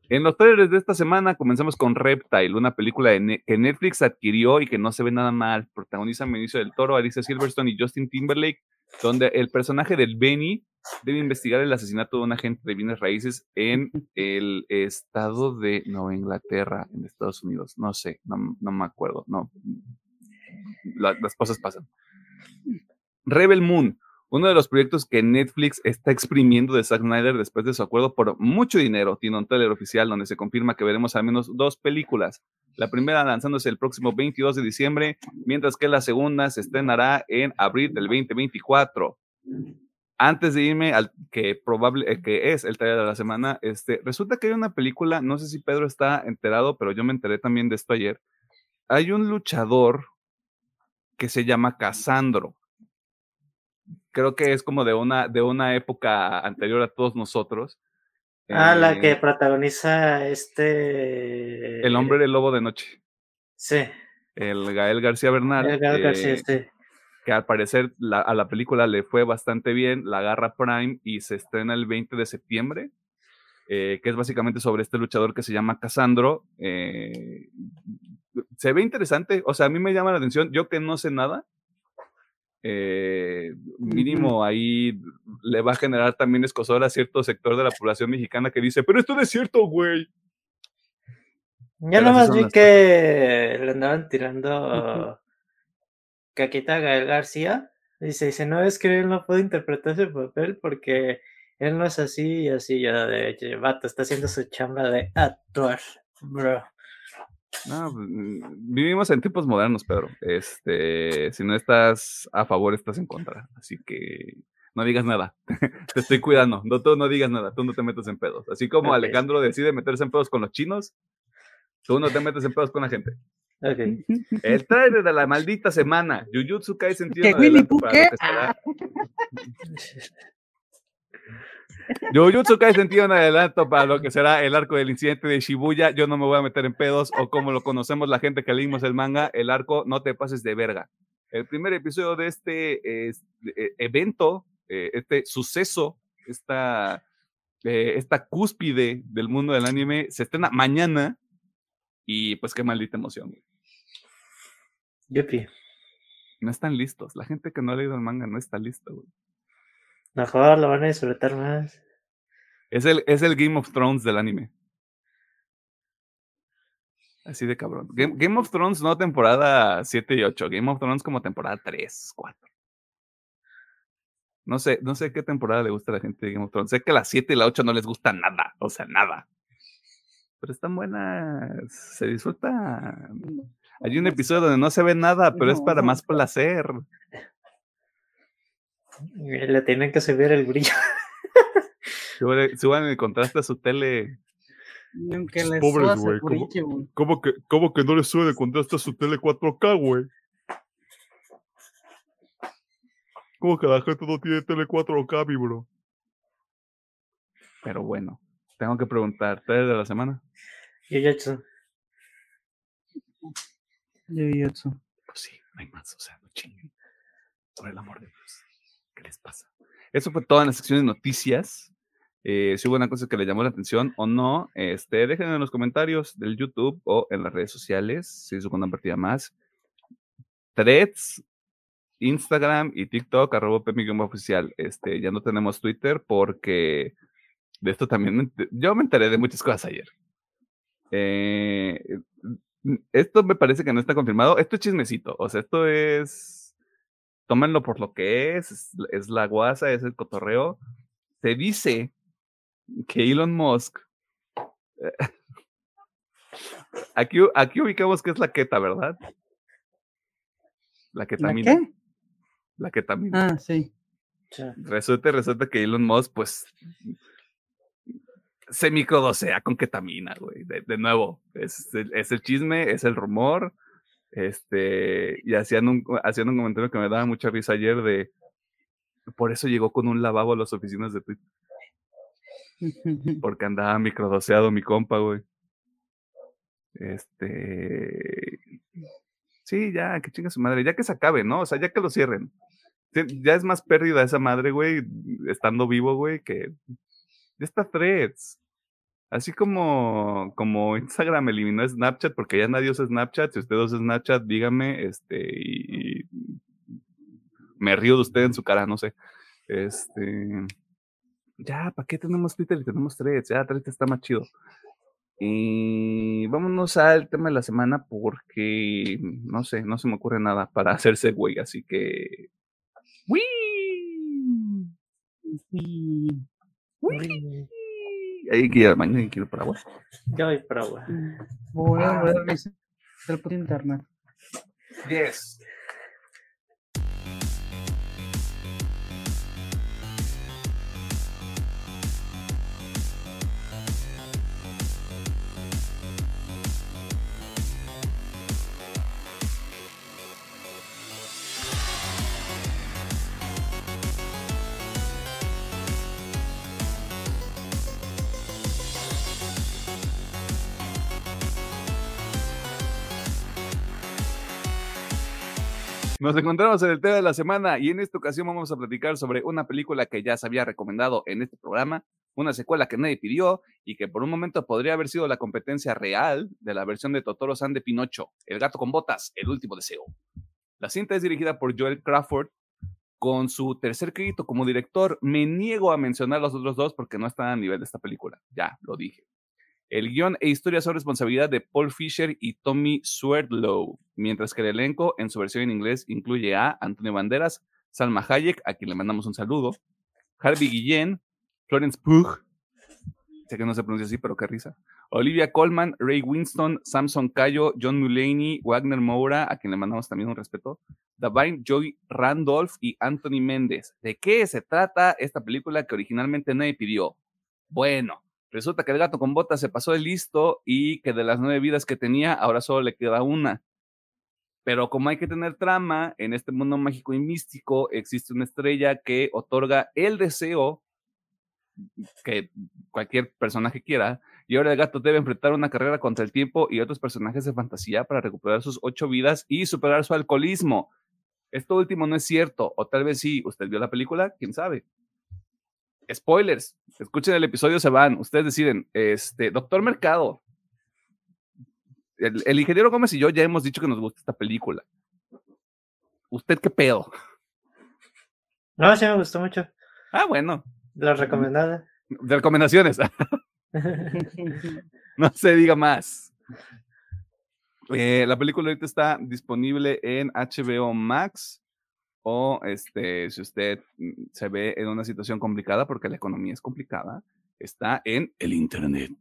En los trailers de esta semana comenzamos con Reptile, una película que Netflix adquirió y que no se ve nada mal. Protagonizan Benicio del Toro, Alicia Silverstone y Justin Timberlake, donde el personaje del Benny debe investigar el asesinato de un agente de bienes raíces en el estado de Nueva Inglaterra, en Estados Unidos. No sé, no, me acuerdo. No, las cosas pasan. Rebel Moon, uno de los proyectos que Netflix está exprimiendo de Zack Snyder después de su acuerdo por mucho dinero, tiene un trailer oficial donde se confirma que veremos al menos dos películas. La primera lanzándose el próximo 22 de diciembre, mientras que la segunda se estrenará en abril del 2024. Antes de irme al que probable eh, que es el trailer de la semana, este, resulta que hay una película, no sé si Pedro está enterado, pero yo me enteré también de esto ayer. Hay un luchador que se llama Casandro creo que es como de una, de una época anterior a todos nosotros. Ah, la que eh, protagoniza este. El hombre del lobo de noche. Sí. El Gael García Bernal. El Gael García, sí. Que al parecer a la película le fue bastante bien, la agarra Prime y se estrena el 20 de septiembre. Eh, que es básicamente sobre este luchador que se llama Casandro. Eh, se ve interesante, o sea, a mí me llama la atención, yo que no sé nada, eh, mínimo ahí le va a generar también escosor a cierto sector de la población mexicana que dice, pero esto no es cierto, güey. Ya nomás vi que le andaban tirando caquita a Gael García. Dice, dice, no es que él no puede interpretar ese papel porque él no es así y así. Ya de hecho, vato, está haciendo su chamba de actuar, bro. No, pues, mm, vivimos en tiempos modernos, Pedro. Este, si no estás a favor, estás en contra. Así que no digas nada. te estoy cuidando. No, tú no digas nada. Tú no te metes en pedos. Así como Alejandro decide meterse en pedos con los chinos, tú no te metes en pedos con la gente. Okay. El trailer de la maldita semana. Jujutsu Kaisen tiene Jujutsu Kaisen tiene un adelanto para lo que será el arco del incidente de Shibuya. Yo no me voy a meter en pedos o como lo conocemos la gente que leímos el manga, el arco no te pases de verga. El primer episodio de este eh, evento, eh, este suceso, esta, eh, esta cúspide del mundo del anime se estrena mañana y pues qué maldita emoción. Yupi. No están listos. La gente que no ha leído el manga no está lista, güey. Mejor lo van a disfrutar más. Es el, es el Game of Thrones del anime. Así de cabrón. Game, of Thrones no temporada 7 y 8. Game of Thrones como temporada 3, 4. No sé, no sé qué temporada le gusta a la gente de Game of Thrones. Sé que la 7 y la 8 no les gusta nada. O sea, nada. Pero están buenas. Se disfruta. Hay un episodio donde no se ve nada, pero es para más placer. Le tienen que subir el brillo. Suban el contraste a su tele. Pobres, güey. ¿Cómo, que, ¿Cómo que no le sube el contraste a su tele 4K, güey? ¿Cómo que la gente no tiene tele 4K, mi bro? Pero bueno, tengo que preguntar, ¿tele de la semana? Yuyotsu. Yuyotsu. Pues sí, no hay más, o sea, no chinguen. Por el amor de Dios. ¿Qué les pasa? Eso fue toda la sección de noticias. Eh, si hubo una cosa que le llamó la atención o no, este, déjenlo en los comentarios del YouTube o en las redes sociales. Si es una partida más. Threads, Instagram y TikTok, arroba oficial. Este, ya no tenemos Twitter porque de esto también yo me enteré de muchas cosas ayer. Eh, esto me parece que no está confirmado. Esto es chismecito. O sea, esto es. Tómenlo por lo que es. Es, es la guasa, es el cotorreo. Se dice que Elon Musk. eh, Aquí, aquí ubicamos que es la queta, ¿verdad? La ¿La ketamina. qué? La ketamina. Ah, sí. Resulta, resulta que Elon Musk, pues, se microdosea con ketamina, güey. De, de nuevo, es, el- es el chisme, es el rumor. Este, y hacían un, hacían un comentario que me daba mucha risa ayer de, por eso llegó con un lavabo a las oficinas de Twitter, porque andaba microdoseado mi compa, güey. Este, sí, ya, que chinga su madre, ya que se acabe, ¿no? O sea, ya que lo cierren. Ya es más pérdida esa madre, güey, estando vivo, güey, que ya está threads. Así como, como Instagram eliminó Snapchat, porque ya nadie usa Snapchat. Si usted usa Snapchat, dígame, este, y, y me río de usted en su cara, no sé. Este, ya, ¿para qué tenemos Twitter y tenemos threads? Ya, threads está más chido. Y vámonos al tema de la semana porque, no sé, no se me ocurre nada para hacerse güey, así que... ¡Wii! Y- Uy, Hay que ir al baño y quiero para agua. Yo voy por agua. Voy a volver a revisar el puto internet. 10. Nos encontramos en el tema de la semana y en esta ocasión vamos a platicar sobre una película que ya se había recomendado en este programa, una secuela que nadie pidió y que por un momento podría haber sido la competencia real de la versión de Totoro San de Pinocho, El gato con botas, El último deseo. La cinta es dirigida por Joel Crawford con su tercer crédito como director. Me niego a mencionar los otros dos porque no están a nivel de esta película, ya lo dije. El guion e historia son responsabilidad de Paul Fisher y Tommy Swerdlow, mientras que el elenco en su versión en inglés incluye a Antonio Banderas, Salma Hayek, a quien le mandamos un saludo, Harvey Guillén, Florence Pugh, sé que no se pronuncia así, pero qué risa, Olivia Colman, Ray Winston, Samson Cayo, John Mulaney, Wagner Moura, a quien le mandamos también un respeto, Davine Joy Randolph y Anthony Méndez. ¿De qué se trata esta película que originalmente nadie pidió? Bueno, Resulta que el gato con botas se pasó de listo y que de las nueve vidas que tenía, ahora solo le queda una. Pero como hay que tener trama, en este mundo mágico y místico existe una estrella que otorga el deseo que cualquier personaje quiera. Y ahora el gato debe enfrentar una carrera contra el tiempo y otros personajes de fantasía para recuperar sus ocho vidas y superar su alcoholismo. Esto último no es cierto, o tal vez sí. ¿Usted vio la película? ¿Quién sabe? Spoilers. Escuchen el episodio, se van. Ustedes deciden. Este, Doctor Mercado. El, el ingeniero Gómez y yo ya hemos dicho que nos gusta esta película. ¿Usted qué pedo? No, sí me gustó mucho. Ah, bueno. La recomendada. De recomendaciones. no se diga más. Eh, la película ahorita está disponible en HBO Max o este, si usted mm, se ve en una situación complicada porque la economía es complicada, está en el Internet.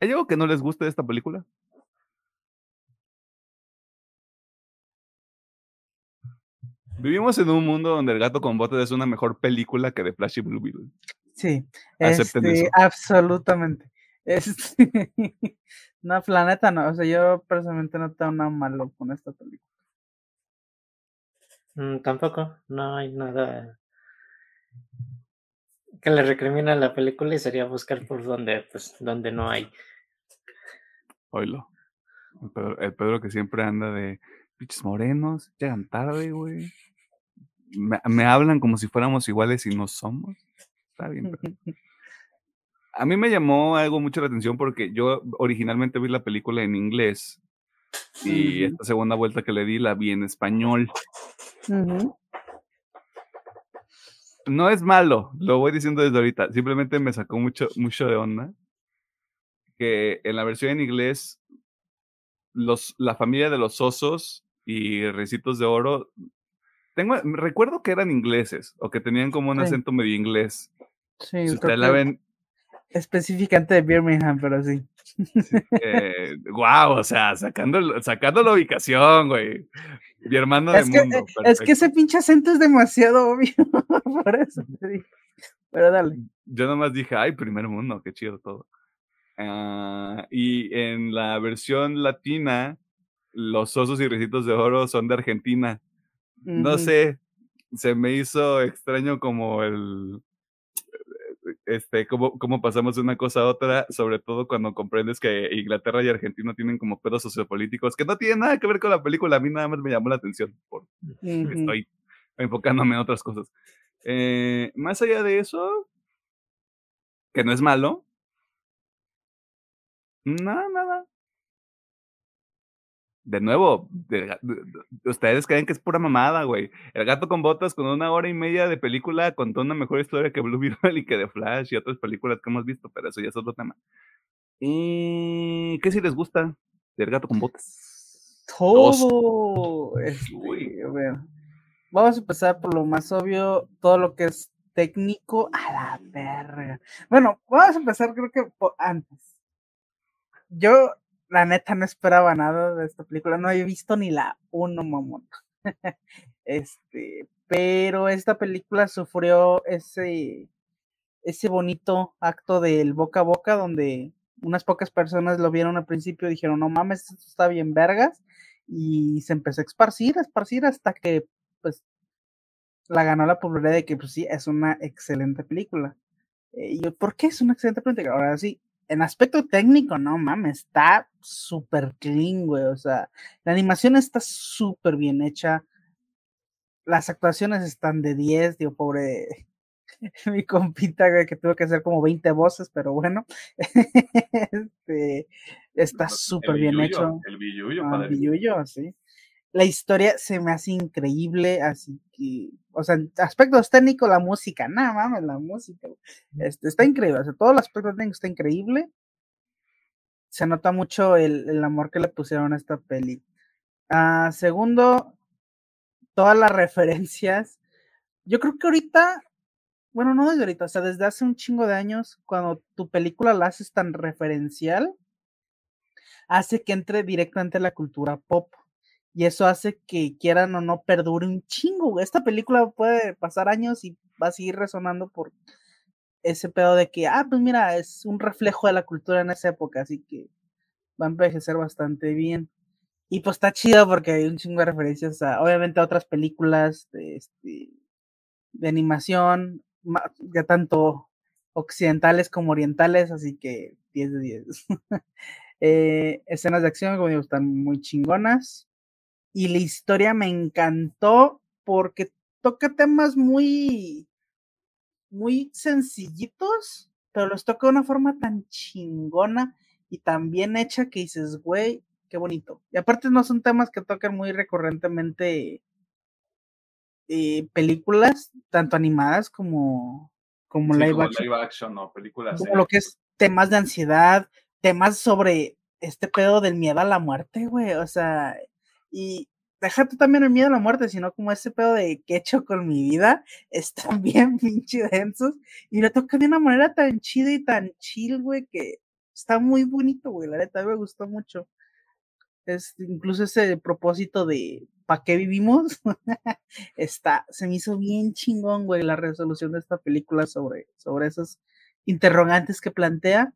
¿Hay algo que no les guste de esta película? Vivimos en un mundo donde El gato con botas es una mejor película que The Flash y Blue Beetle. Sí, Acepten este, eso. absolutamente. Este, no, planeta no. O sea, yo personalmente no tengo nada malo con esta película. Mm, tampoco, no hay nada que le recrimina a la película y sería buscar por donde, pues, donde no hay. Oilo. El Pedro, el Pedro que siempre anda de pinches morenos, llegan tarde, güey. Me, me hablan como si fuéramos iguales y no somos. Está bien. pero- A mí me llamó algo mucho la atención porque yo originalmente vi la película en inglés y esta segunda vuelta que le di la vi en español. No es malo, lo voy diciendo desde ahorita, simplemente me sacó mucho, mucho de onda que en la versión en inglés los, la familia de los osos y recitos de oro, tengo, recuerdo que eran ingleses o que tenían como un Sí. acento medio inglés. Sí, Si ustedes la ven, específicamente de Birmingham, pero sí. eh, wow, o sea, sacando, sacando la ubicación, güey. Mi hermano Es de que, mundo. eh, es que ese pinche acento es demasiado obvio. Por eso te digo. Pero dale. Yo nomás dije, ay, primer mundo, qué chido todo. Ah, y en la versión latina, los osos y recitos de oro son de Argentina. No sé, se me hizo extraño como el. Este, cómo, cómo pasamos de una cosa a otra, sobre todo cuando comprendes que Inglaterra y Argentina tienen como pedos sociopolíticos que no tienen nada que ver con la película. A mí nada más me llamó la atención Ujú. estoy enfocándome en otras cosas. Eh, más allá de eso, que no es malo, nada, nada. De nuevo, de de- ustedes creen que es pura mamada, güey. El gato con botas con una hora y media de película contó una mejor historia que Blue Beetle y que The Flash y otras películas que hemos visto, pero eso ya es otro tema. ¿Y qué si les gusta del gato con botas? Todo. Este. Vamos a empezar por lo más obvio, todo lo que es técnico a la verga. Bueno, vamos a empezar creo que por antes. Yo, la neta, no esperaba nada de esta película, no he visto ni la uno, mamón. Este, pero esta película sufrió ese, ese bonito acto del boca a boca donde unas pocas personas lo vieron al principio y dijeron, no mames, esto está bien vergas, y se empezó a esparcir, a esparcir hasta que, pues, la ganó la popularidad de que, pues sí, es una excelente película. Eh, y yo, ¿por qué es una excelente película? Ahora sí, en aspecto técnico, no mames, está súper clean, güey, o sea, la animación está súper bien hecha, las actuaciones están de 10, digo, pobre mi compita, güey, que tuvo que hacer como 20 voces, pero bueno, este, está súper bien hecho. El billuyo, Ah, Billuyo, sí. La historia se me hace increíble, así que, o sea, aspectos técnicos, la música, nada mames, la música, este, está increíble, o sea, todo el aspecto técnico está increíble. Se nota mucho el, el amor que le pusieron a esta peli. Ah, segundo, todas las referencias. Yo creo que ahorita, bueno, no desde ahorita, o sea, desde hace un chingo de años, cuando tu película la haces tan referencial, hace que entre directamente a la cultura pop. Y eso hace que quieran o no perdure un chingo. Esta película puede pasar años y va a seguir resonando por ese pedo de que, ah, pues mira, es un reflejo de la cultura en esa época, así que va a envejecer bastante bien. Y pues está chido porque hay un chingo de referencias a, obviamente, a otras películas de, este, de animación, ma- ya tanto occidentales como orientales, así que 10 de 10. Eh, escenas de acción, como digo, están muy chingonas. Y la historia me encantó porque toca temas muy, muy sencillitos, pero los toca de una forma tan chingona y tan bien hecha que dices, güey, qué bonito. Y aparte no son temas que tocan muy recurrentemente eh, películas, tanto animadas como, como Sí, live como action live action o películas. como lo que es temas de ansiedad, temas sobre este pedo del miedo a la muerte, güey, o sea, y déjate también el miedo a la muerte, sino como ese pedo de qué he hecho con mi vida, están bien pinche densos, y lo toca de una manera tan chida y tan chill, güey, que está muy bonito, güey, la neta, me gustó mucho. Es, incluso ese propósito de ¿para qué vivimos? está, se me hizo bien chingón, güey, la resolución de esta película sobre, sobre esos interrogantes que plantea.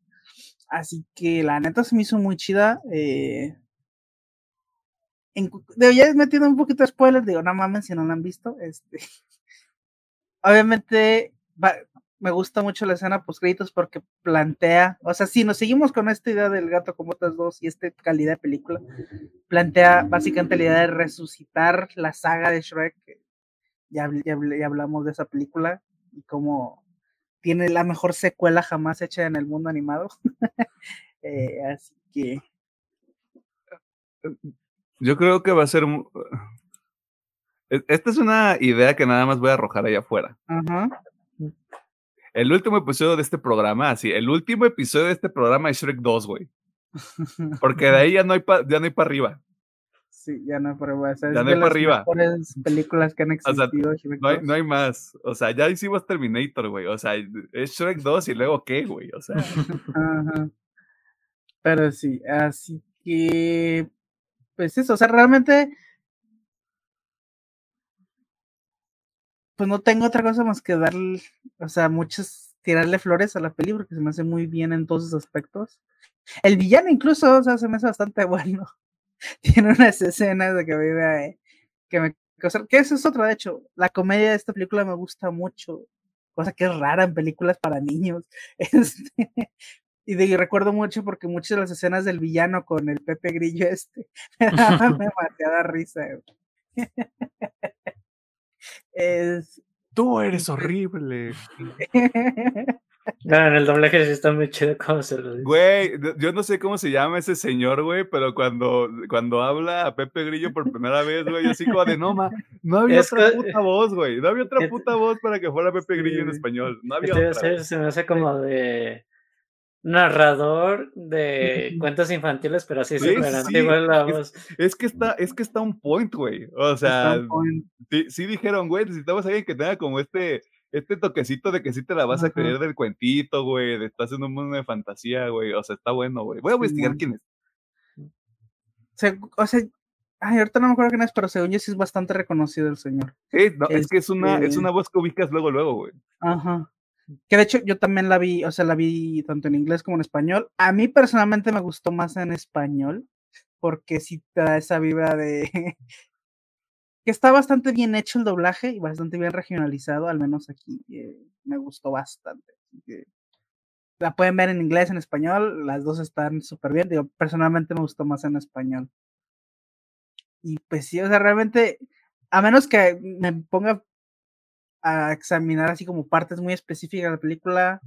Así que la neta se me hizo muy chida. Eh, en, un poquito spoilers, digo, no mames si no la han visto. Este, obviamente, me gusta mucho la escena post créditos porque plantea, o sea, si nos seguimos con esta idea del gato con botas 2 y esta calidad de película, plantea básicamente la idea de resucitar la saga de Shrek. Ya, ya, ya hablamos de esa película y cómo tiene la mejor secuela jamás hecha en el mundo animado. eh, así que. Yo creo que va a ser. Esta es una idea que nada más voy a arrojar allá afuera. Ajá. El último episodio de este programa, así, el último episodio de este programa es Shrek 2, güey. Porque de ahí ya no hay para ya no hay para arriba. Sí, ya no hay para arriba. O sea, ya no hay para arriba. películas que han O sea, existido. No hay, 2. no hay más. O sea, ya hicimos Terminator, güey. O sea, es Shrek 2 y luego qué, güey. O sea, Ajá. Pero sí, así que, pues eso, o sea, realmente, pues no tengo otra cosa más que darle, o sea, muchas, tirarle flores a la peli porque se me hace muy bien en todos esos aspectos. El villano incluso, o sea, se me hace bastante bueno. Tiene unas escenas de que me, me- que que eso es otra, de hecho, la comedia de esta película me gusta mucho, cosa que es rara en películas para niños. Este, y de, y recuerdo mucho porque muchas de las escenas del villano con el Pepe Grillo este me daban demasiada risa. güey. es, tú eres horrible. No, en el doblaje sí está muy chido cómo se lo dice. Güey, yo no sé cómo se llama ese señor, güey, pero cuando, cuando habla a Pepe Grillo por primera vez, güey, yo así como de no, ma, no había Es otra que- puta voz, güey. No había otra puta voz para que fuera Pepe Grillo en español. No había a otra. se me hace como de narrador de cuentos infantiles, pero así Sí, súper sí, antigua la es- voz. Es que está, es que está un point, güey. O sea, sí, sí dijeron, güey, necesitamos a alguien que tenga como este, este toquecito de que sí te la vas a creer del cuentito, güey, de estás en un mundo de fantasía, güey. O sea, está bueno, güey. Voy a investigar quién es. O sea, ay, ahorita no me acuerdo quién es, pero según yo sí es bastante reconocido el señor. Sí, no, es que es una, es Este- una voz que ubicas luego, luego, güey. Ajá. Que de hecho yo también la vi, o sea, la vi tanto en inglés como en español. A mí personalmente me gustó más en español, porque sí te da esa vibra de que está bastante bien hecho el doblaje y bastante bien regionalizado, al menos aquí eh, me gustó bastante. que la pueden ver en inglés, en español, las dos están súper bien. Digo, personalmente me gustó más en español. Y pues sí, o sea, realmente, a menos que me ponga a examinar así como partes muy específicas de la película,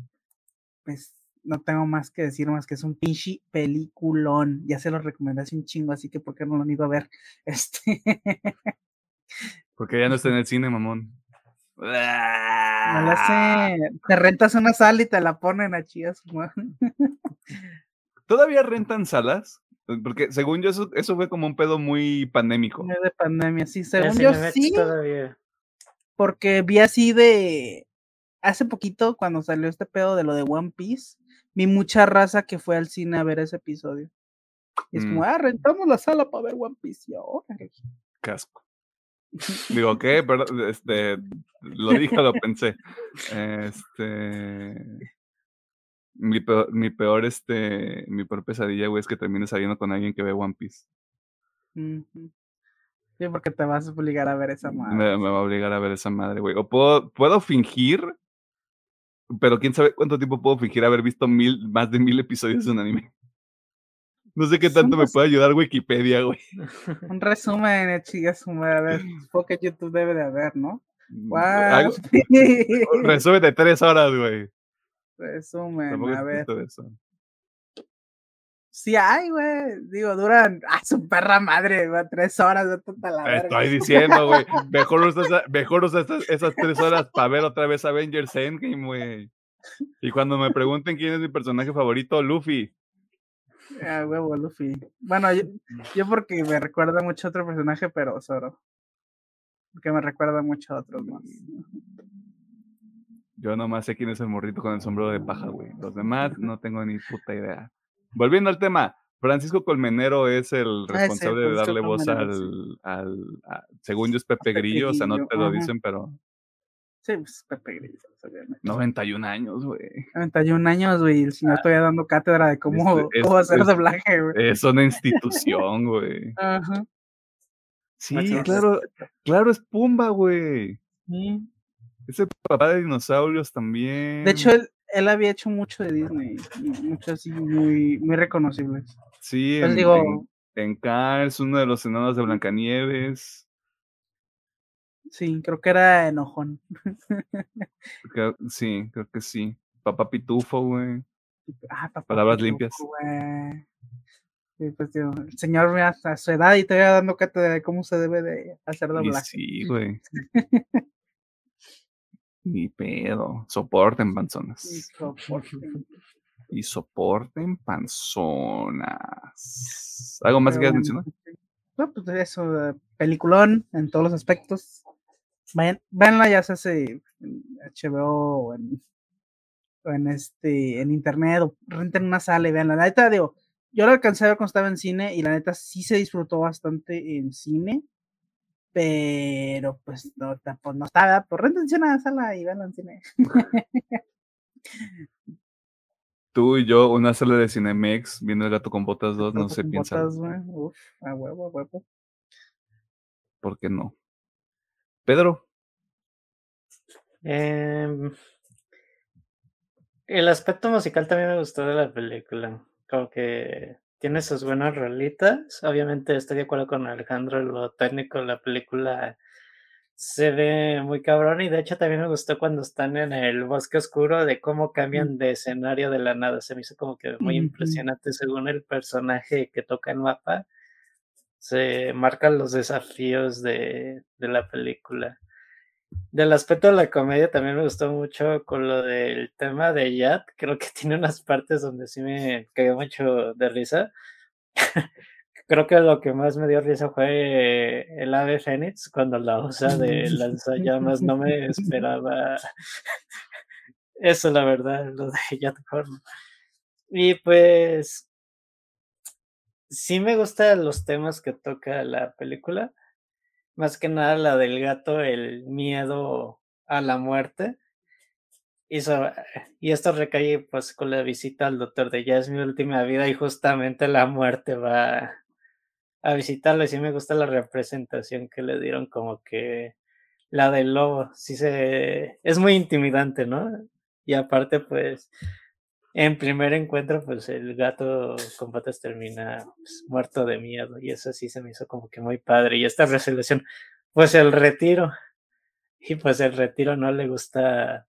pues no tengo más que decir más que es un pinche peliculón. Ya se lo recomendé hace un chingo, así que ¿por qué no lo han ido a ver? Este, Porque ya no está en el cine, mamón. no lo sé. Te rentas una sala y te la ponen a chillas. ¿Todavía rentan salas? Porque según yo, eso, eso fue como un pedo muy pandémico. de pandemia, sí, según yo sí, todavía. Porque vi así de hace poquito cuando salió este pedo de lo de One Piece, vi mucha raza que fue al cine a ver ese episodio. Y es como, Mm. ah, rentamos la sala para ver One Piece. Y ahora, Casco. Digo, ¿qué? Perdón, este, lo dije, lo pensé. Este. Mi peor, mi peor, este, mi peor pesadilla, güey, es que termine saliendo con alguien que ve One Piece. Ujú. Sí, porque te vas a obligar a ver esa madre. Me, me va a obligar a ver esa madre, güey. O puedo, puedo fingir, pero quién sabe cuánto tiempo puedo fingir haber visto mil, más de mil episodios de un anime. No sé qué tanto me puede ayudar Wikipedia, güey. Un resumen, eh, chicas, a ver, supongo que YouTube debe de haber, ¿no? What? resumen de tres horas, güey. resumen, a ver. eso. Sí hay, güey. Digo, duran, ah, su perra madre, güey, tres horas, vete a la verga. Estoy diciendo, güey. Mejor usa, mejor usa esas, esas tres horas para ver otra vez Avengers Endgame, güey. Y cuando me pregunten quién es mi personaje favorito, Luffy. Ah, huevo, Luffy. Bueno, yo, yo porque me recuerda mucho a otro personaje, pero Zoro. Porque me recuerda mucho a otros más. Yo nomás sé quién es el morrito con el sombrero de paja, güey. Los demás no tengo ni puta idea. Volviendo al tema, Francisco Colmenero es el Ah, ese, responsable de darle voz al, al a- según yo es Pepe Pepe Grillo, o sea, no te lo ajá. dicen, pero Sí, pues Pepe Grillo, obviamente. 91 años, güey. 91 años, güey, el señor todavía dando cátedra de cómo, cómo hacer es- doblaje, güey. Es una institución, güey. Ajá. Sí, claro, claro, es Pumba, güey. Sí. Ese papá de dinosaurios también. De hecho, él, él había hecho mucho de Disney, mucho así muy, muy reconocibles. sí, en, digo, en, en Cars, uno de los enanos de Blancanieves. sí, creo que era enojón. Creo- sí, creo que sí. Papá Pitufo, güey. Ah, papá, Palabras Pitufo, limpias. Sí, pues, el señor mira, a su edad y todavía dando cátedra de cómo se debe de hacer doblaje. sí, güey. Ni pedo. Soporten panzonas. Y soporte. Y soporten panzonas. ¿Algo más que quieras mencionar? No, pues eso, peliculón en todos los aspectos. Vayan, véanla, ya se hace en HBO o en, o en este en internet o renten una sala y veanla. La neta, digo, yo la alcancé a ver cuando estaba en cine y la neta sí se disfrutó bastante en cine, pero pues no, tampoco no estaba, pues renten una sala y veanla en cine. Tú y yo, una sala de Cinemex, viendo el gato con botas 2, no se con piensa. uf, a huevo, a huevo. ¿Por qué no? Pedro, Em, el aspecto musical también me gustó de la película. Como que tiene sus buenas rolitas. Obviamente estoy de acuerdo con Alejandro, lo técnico de la película se ve muy cabrón y de hecho también me gustó cuando están en el bosque oscuro de cómo cambian de escenario de la nada. Se me hizo como que muy impresionante según el personaje que toca el mapa. Se marcan los desafíos de, de la película. Del aspecto de la comedia también me gustó mucho con lo del tema de Yat. Creo que tiene unas partes donde sí me cayó mucho de risa. Creo que lo que más me dio risa fue el ave fénix cuando la usa de lanzallamas. No me esperaba eso, la verdad, lo de Yat Horn. Y pues sí me gustan los temas que toca la película. Más que nada la del gato, el miedo a la muerte. Y, so- y esto recae pues con la visita al doctor de ya es mi última vida y justamente la muerte va a visitarlo. Y sí me gusta la representación que le dieron como que la del lobo. Sí se... es muy intimidante, ¿no? Y aparte pues en primer encuentro pues el gato con patas termina pues, muerto de miedo y eso sí se me hizo como que muy padre. Y esta resolución pues el retiro. Y pues el retiro no le gusta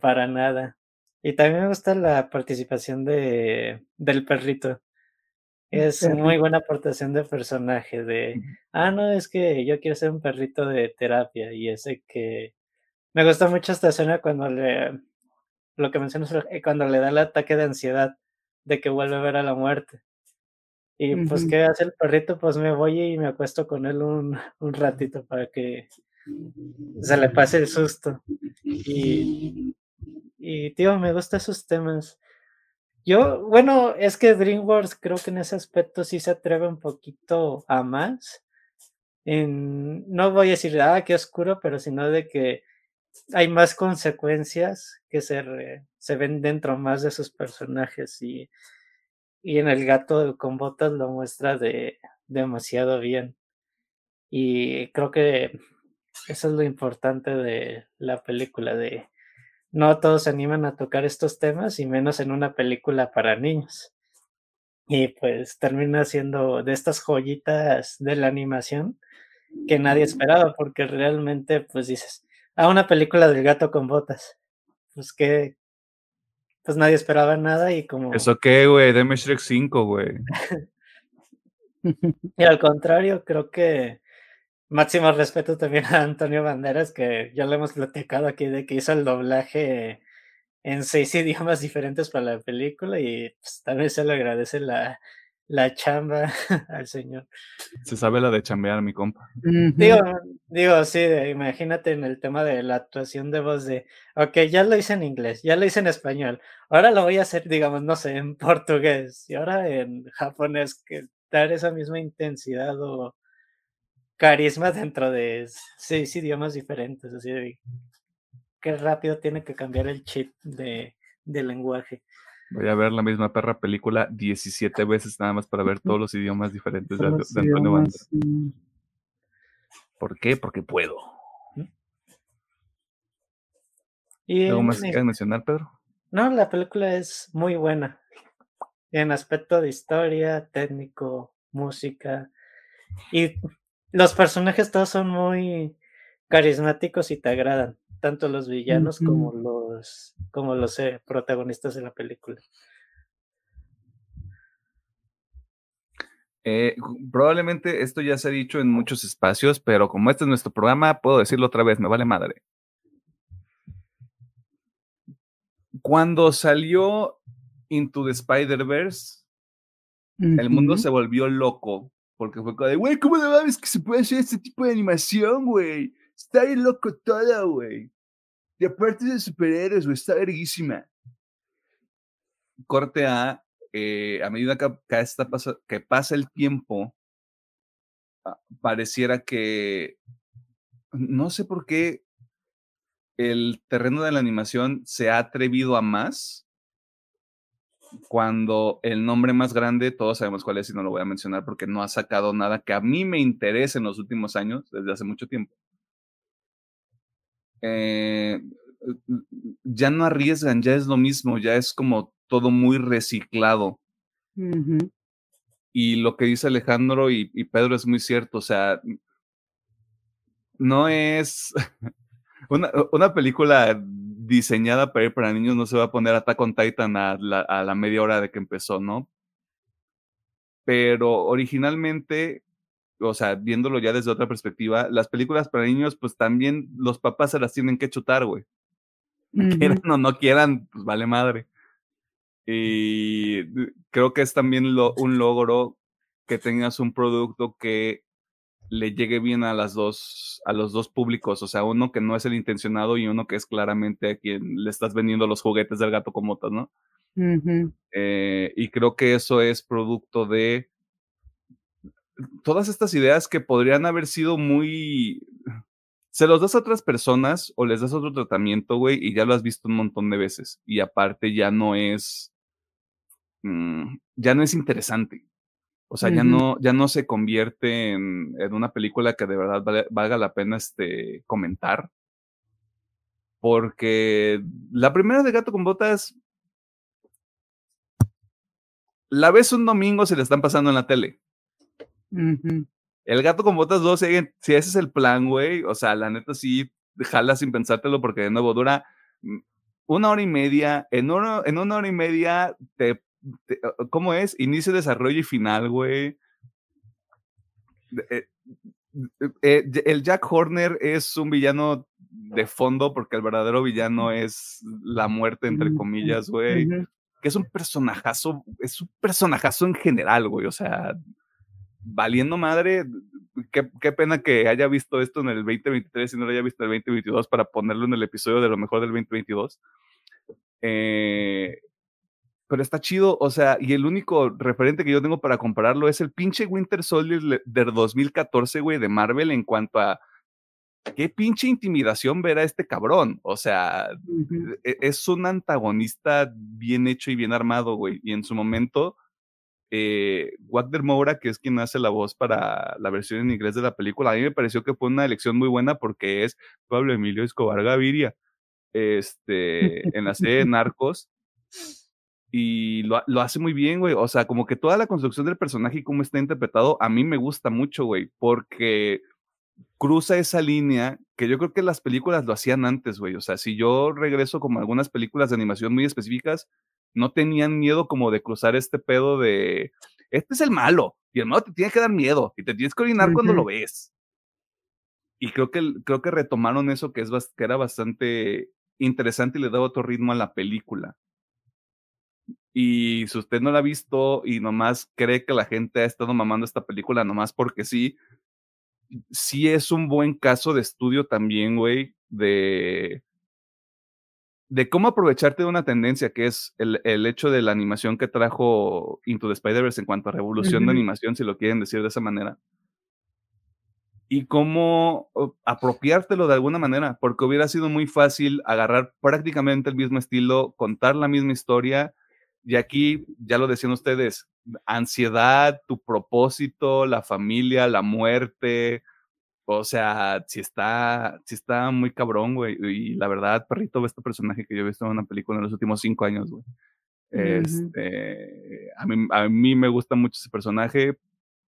para nada. Y también me gusta la participación de, del perrito. Es muy buena aportación de personaje de, ah, no, es que yo quiero ser un perrito de terapia y ese que me gusta mucho esta escena cuando le, lo que mencionas, eh, cuando le da el ataque de ansiedad de que vuelve a ver a la muerte. Y pues. ¿qué hace el perrito? Pues me voy y me acuesto con él un, un ratito para que se le pase el susto. Y, y tío, me gustan esos temas. Yo, bueno, es que DreamWorks creo que en ese aspecto sí se atreve un poquito a más. En, no voy a decir, ah, qué oscuro, pero sino de que hay más consecuencias que se, re- se ven dentro más de sus personajes y, y en el gato con botas lo muestra de demasiado bien. Y creo que eso es lo importante de la película, de no todos se animan a tocar estos temas y menos en una película para niños. Y pues termina siendo de estas joyitas de la animación que nadie esperaba, porque realmente pues dices, a una película del gato con botas, pues que pues nadie esperaba nada y como... ¿eso qué, güey? Deme Shrek 5, güey. Y al contrario, creo que máximo respeto también a Antonio Banderas, que ya lo hemos platicado aquí de que hizo el doblaje en seis idiomas diferentes para la película y pues, también se le agradece la, la chamba al señor. Se sabe la de chambear, mi compa. Digo, digo, sí, de- imagínate en el tema de la actuación de voz de, ok, ya lo hice en inglés, ya lo hice en español, ahora lo voy a hacer, digamos, no sé, en portugués y ahora en japonés, que dar esa misma intensidad o carisma dentro de seis idiomas diferentes, así de qué rápido tiene que cambiar el chip de, de lenguaje. Voy a ver la misma perra película 17 veces nada más para ver todos los idiomas diferentes de, de Antonio Banderas. ¿Por qué? Porque puedo. Y ¿Algo más quieras mencionar, Pedro? No, la película es muy buena. En aspecto de historia, técnico, música. Y los personajes todos son muy carismáticos y te agradan. Tanto los villanos como los, como los eh, protagonistas de la película. Eh, probablemente esto ya se ha dicho en muchos espacios, pero como este es nuestro programa, puedo decirlo otra vez, me vale madre. Cuando salió Into the Spider-Verse, el mundo se volvió loco. Porque fue como de, güey, ¿cómo no mames que se puede hacer este tipo de animación, güey? Está bien loco toda, güey. Y aparte de superhéroes, güey, está verguísima. Corte A, eh, a medida que, pasa- que pasa el tiempo, ah, pareciera que, no sé por qué, el terreno de la animación se ha atrevido a más cuando el nombre más grande, todos sabemos cuál es y no lo voy a mencionar porque no ha sacado nada que a mí me interese en los últimos años, desde hace mucho tiempo. Eh, ya no arriesgan, ya es lo mismo, ya es como todo muy reciclado. Y lo que dice Alejandro y, y Pedro es muy cierto, o sea, no es una, una película diseñada para ir para niños, no se va a poner Attack on Titan a la, a la media hora de que empezó, ¿no? Pero originalmente, o sea, viéndolo ya desde otra perspectiva, las películas para niños, pues también los papás se las tienen que chutar, güey. Quieran Ujú. o no quieran, pues vale madre. Y d- creo que es también lo- un logro que tengas un producto que le llegue bien a las dos, a los dos públicos, o sea, uno que no es el intencionado y uno que es claramente a quien le estás vendiendo los juguetes del gato con botas, ¿no? Eh, y creo que eso es producto de todas estas ideas que podrían haber sido muy... Se los das a otras personas o les das otro tratamiento, güey, y ya lo has visto un montón de veces. Y aparte ya no es... mm, ya no es interesante. O sea, ya no, ya no se convierte en, en una película que de verdad vale- valga la pena este, comentar. Porque la primera de Gato con Botas la ves un domingo si la están pasando en la tele. El gato con botas 2, si, si ese es el plan, güey, o sea, la neta sí, jala sin pensártelo porque de nuevo dura mm, una hora y media. En una, en una hora y media, te, te- ¿cómo es? Inicio, desarrollo y final, güey. Eh, eh, el Jack Horner es un villano de fondo porque el verdadero villano es la muerte, entre comillas, güey que es un personajazo, es un personajazo en general, güey, o sea, valiendo madre, qué, qué pena que haya visto esto en el 2023 y no lo haya visto en el 2022 para ponerlo en el episodio de lo mejor del 2022. Eh, pero está chido, o sea, y el único referente que yo tengo para compararlo es el pinche Winter Soldier del 2014, güey, de Marvel en cuanto a qué pinche intimidación ver a este cabrón, o sea, e- es un antagonista bien hecho y bien armado, güey. Y en su momento, eh, Wagner Moura, que es quien hace la voz para la versión en inglés de la película, a mí me pareció que fue una elección muy buena porque es Pablo Emilio Escobar Gaviria, este, en la serie de Narcos. Y lo, lo hace muy bien, güey. O sea, como que toda la construcción del personaje y cómo está interpretado, a mí me gusta mucho, güey, porque cruza esa línea que yo creo que las películas lo hacían antes, güey. O sea, si yo regreso como algunas películas de animación muy específicas, no tenían miedo como de cruzar este pedo de, este es el malo, y el malo te tiene que dar miedo, y te tienes que orinar cuando lo ves. Y creo que, creo que retomaron eso que, es, que era bastante interesante y le daba otro ritmo a la película. Y si usted no la ha visto y nomás cree que la gente ha estado mamando esta película nomás porque sí, sí es un buen caso de estudio también, güey, de, de cómo aprovecharte de una tendencia que es el, el hecho de la animación que trajo Into the Spider-Verse en cuanto a revolución de animación, si lo quieren decir de esa manera. Y cómo apropiártelo de alguna manera, porque hubiera sido muy fácil agarrar prácticamente el mismo estilo, contar la misma historia, y aquí, ya lo decían ustedes, ansiedad, tu propósito, la familia, la muerte, o sea, si está, si está muy cabrón, güey. Y la verdad, perrito, este personaje que yo he visto en una película en los últimos cinco años, güey. Este, a, mí, a mí me gusta mucho ese personaje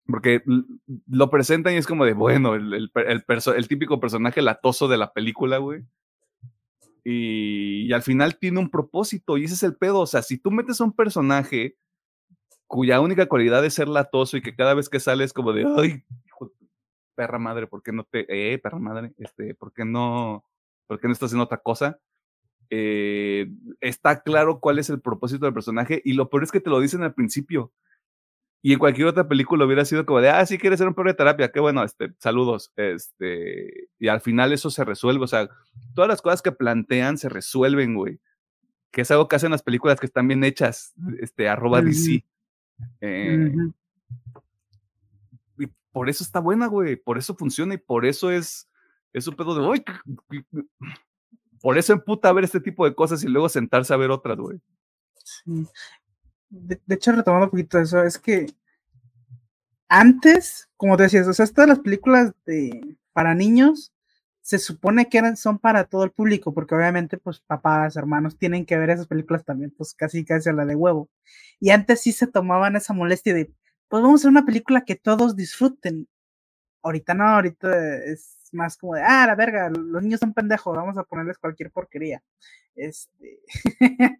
porque lo presentan y es como de, bueno, el, el, el, el típico personaje latoso de la película, güey. Y, y, al final tiene un propósito y ese es el pedo. O sea, si tú metes a un personaje cuya única cualidad es ser latoso y que cada vez que sale es como de, ay, perra madre, ¿por qué no te, eh, perra madre, este, ¿por qué no, por qué no estás haciendo otra cosa? Eh, está claro cuál es el propósito del personaje y lo peor es que te lo dicen al principio. Y en cualquier otra película hubiera sido como de, ah, sí quieres ser un perro de terapia, qué bueno, este, saludos. Este, y al final eso se resuelve, o sea, todas las cosas que plantean se resuelven, güey. Que es algo que hacen las películas que están bien hechas, este, arroba DC. Eh, por eso está buena, güey. Por eso funciona y por eso es, es un pedo de, uy, por eso emputa ver este tipo de cosas y luego sentarse a ver otras, güey. Sí. De, de, hecho, retomando un poquito eso, es que antes, como te decías, o sea, estas las películas de, para niños se supone que eran, son para todo el público, porque obviamente, pues, papás, hermanos, tienen que ver esas películas también, pues, casi casi a la de huevo. Y antes sí se tomaban esa molestia de, pues, vamos a hacer una película que todos disfruten. Ahorita no, ahorita es más como de, ah, la verga, los niños son pendejos, vamos a ponerles cualquier porquería. Este.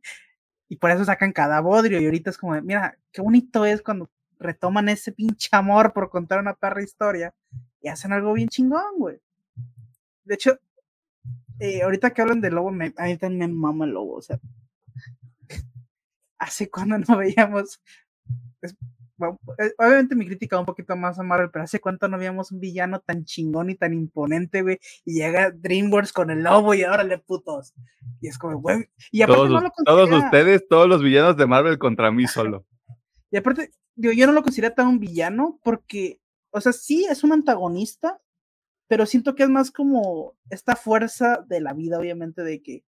y por eso sacan cada bodrio, y ahorita es como de, mira, qué bonito es cuando retoman ese pinche amor por contar una perra historia y hacen algo bien chingón, güey. De hecho, eh, ahorita que hablan de lobo, me, también me mama el lobo, o sea, hace cuando no veíamos, bueno, eh, obviamente mi crítica un poquito más a Marvel, pero hace cuánto no veíamos un villano tan chingón y tan imponente, güey, y llega DreamWorks con el lobo y ahora le putos, y es como, güey, y aparte todos, no lo todos ustedes, todos los villanos de Marvel contra mí solo. y aparte, digo, yo no lo considero tan un villano porque, o sea, sí es un antagonista, pero siento que es más como esta fuerza de la vida, obviamente, de que,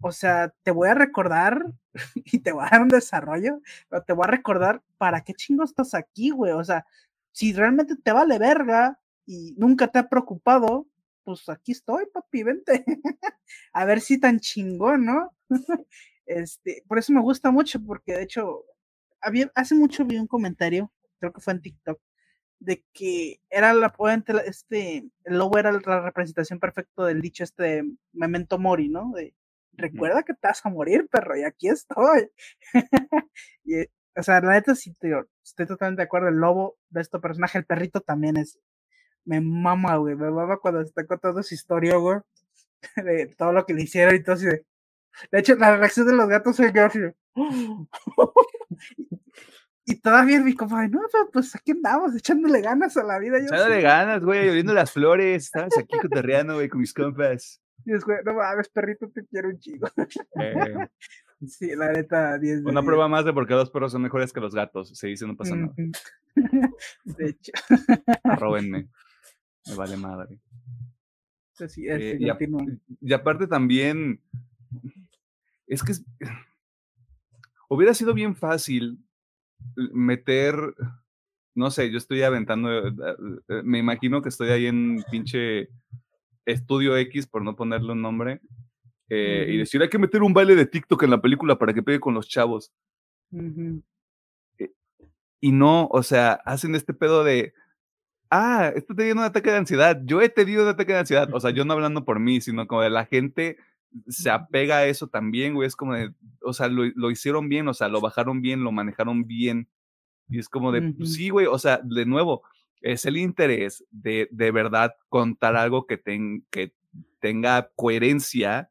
o sea, te voy a recordar y te voy a dar un desarrollo, pero te voy a recordar para qué chingo estás aquí, güey. O sea, si realmente te vale verga y nunca te ha preocupado, pues aquí estoy, papi, vente. a ver si tan chingón, ¿no? este, por eso me gusta mucho, porque de hecho, había, hace mucho vi un comentario, creo que fue en TikTok, de que era la este el lobo era la representación perfecta del dicho este memento mori, ¿no? Recuerda que te vas a morir, perro, y aquí estoy. y, o sea, la neta sí tío, estoy totalmente de acuerdo, el lobo de este personaje, el perrito también es me mama, güey, me mama cuando está contando su historia, güey, de todo lo que le hicieron y todo así de de hecho, la reacción de los gatos fue que así. Y todavía mi compa, no, pues aquí andamos, echándole ganas a la vida. Echándole ganas, güey, oliendo las flores. Estabas aquí cotorreando, güey, con mis compas. Y no mames, perrito, te quiero un chico. Eh. Sí, la neta, 10 de Una 10. prueba más de por qué los perros son mejores que los gatos. Se dice, no pasa nada. De hecho. Arróbenme. Me vale madre. Así es, eh, y, a, y aparte también, es que es, hubiera sido bien fácil meter, no sé, yo estoy aventando, eh, me imagino que estoy ahí en pinche estudio X, por no ponerle un nombre, eh, uh -huh. y decir, hay que meter un baile de TikTok en la película para que pegue con los chavos. Uh -huh. Y no, o sea, hacen este pedo de, ah, está teniendo un ataque de ansiedad, yo he tenido un ataque de ansiedad, o sea, yo no hablando por mí, sino como de la gente se apega a eso también, güey, es como de, o sea, lo, lo, hicieron bien, o sea, lo bajaron bien, lo manejaron bien, y es como de, uh -huh. sí, güey, o sea, de nuevo, es el interés de, de verdad contar algo que, ten, que tenga coherencia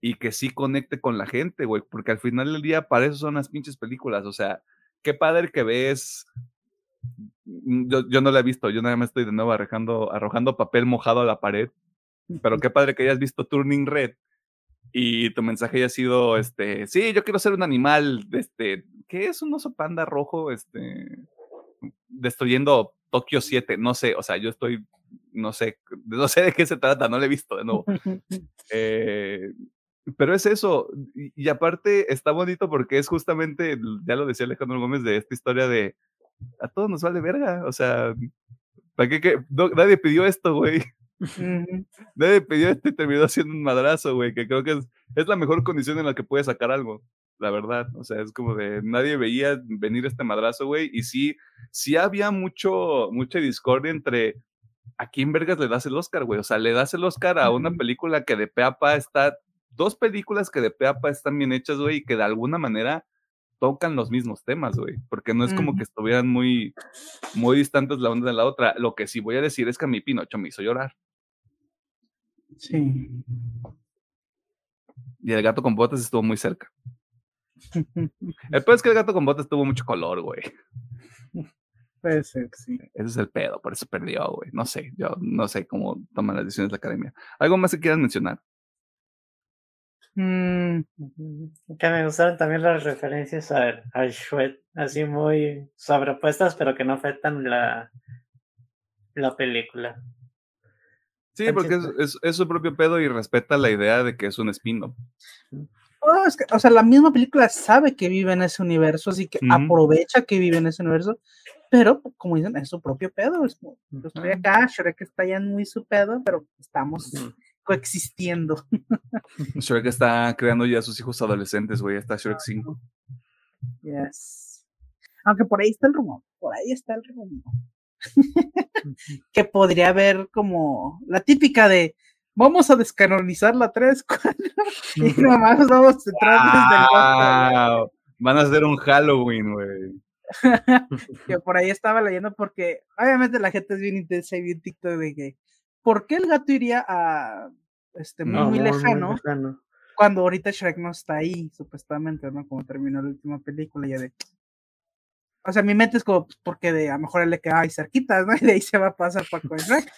y que sí conecte con la gente, güey, porque al final del día para eso son las pinches películas, o sea, qué padre que ves yo, yo, no la he visto, yo nada más estoy de nuevo arrojando, arrojando papel mojado a la pared, pero qué padre que hayas visto Turning Red y tu mensaje haya sido, este, sí, yo quiero ser un animal, este, ¿qué es un oso panda rojo? Este, destruyendo Tokio 7, no sé, o sea, yo estoy, no sé, no sé de qué se trata, no lo he visto de nuevo. eh, pero es eso, y, y, aparte está bonito porque es justamente, ya lo decía Alejandro Gómez, de esta historia de a todos nos vale verga, o sea, ¿Para qué, qué? No, nadie pidió esto, güey. Nadie pidió esto y terminó haciendo un madrazo, güey, que creo que es, es la mejor condición en la que puedes sacar algo, la verdad. O sea, es como de nadie veía venir este madrazo, güey, y sí, sí había mucho, mucha discordia entre a quién vergas le das el Oscar, güey. O sea, le das el Oscar a una película que de pe a pa está, dos películas que de pe a pa están bien hechas, güey, y que de alguna manera tocan los mismos temas, güey, porque no es como que estuvieran muy, muy distantes la una de la otra. Lo que sí voy a decir es que a mi Pinocho me hizo llorar. Sí. Y el gato con botas estuvo muy cerca. El peor es que el gato con botas tuvo mucho color, güey. Puede ser, sí. Ese es el pedo, por eso perdió, güey. No sé, yo no sé cómo toman las decisiones de la academia. ¿Algo más que quieras mencionar? Mm. Que me gustaron también las referencias a, a Shrek, así muy sobrepuestas, pero que no afectan la, la película. Sí, porque es- es su propio pedo y respeta la idea de que es un spin-off. Oh, es que, o sea, la misma película sabe que vive en ese universo, así que aprovecha que vive en ese universo, pero como dicen, es su propio pedo. Es yo estoy acá, Shrek está ya muy su pedo, pero estamos coexistiendo. Shrek está creando ya a sus hijos adolescentes, güey. Está Shrek 5. Yes. Aunque por ahí está el rumor, por ahí está el rumor. que podría haber como la típica de vamos a descanonizar la 3, 4 y nomás vamos detrás desde el otro. ¡Wow! Van a hacer un Halloween, güey. que por ahí estaba leyendo porque obviamente la gente es bien intensa y bien TikTok de que ¿por qué el gato iría a este muy, No, muy lejano lejano. cuando ahorita Shrek no está ahí, supuestamente, ¿no? Como terminó la última película, ya de. O sea, mi mente es como, pues, porque de, a lo mejor él le queda ahí cerquitas, ¿no? Y de ahí se va a pasar para con Shrek.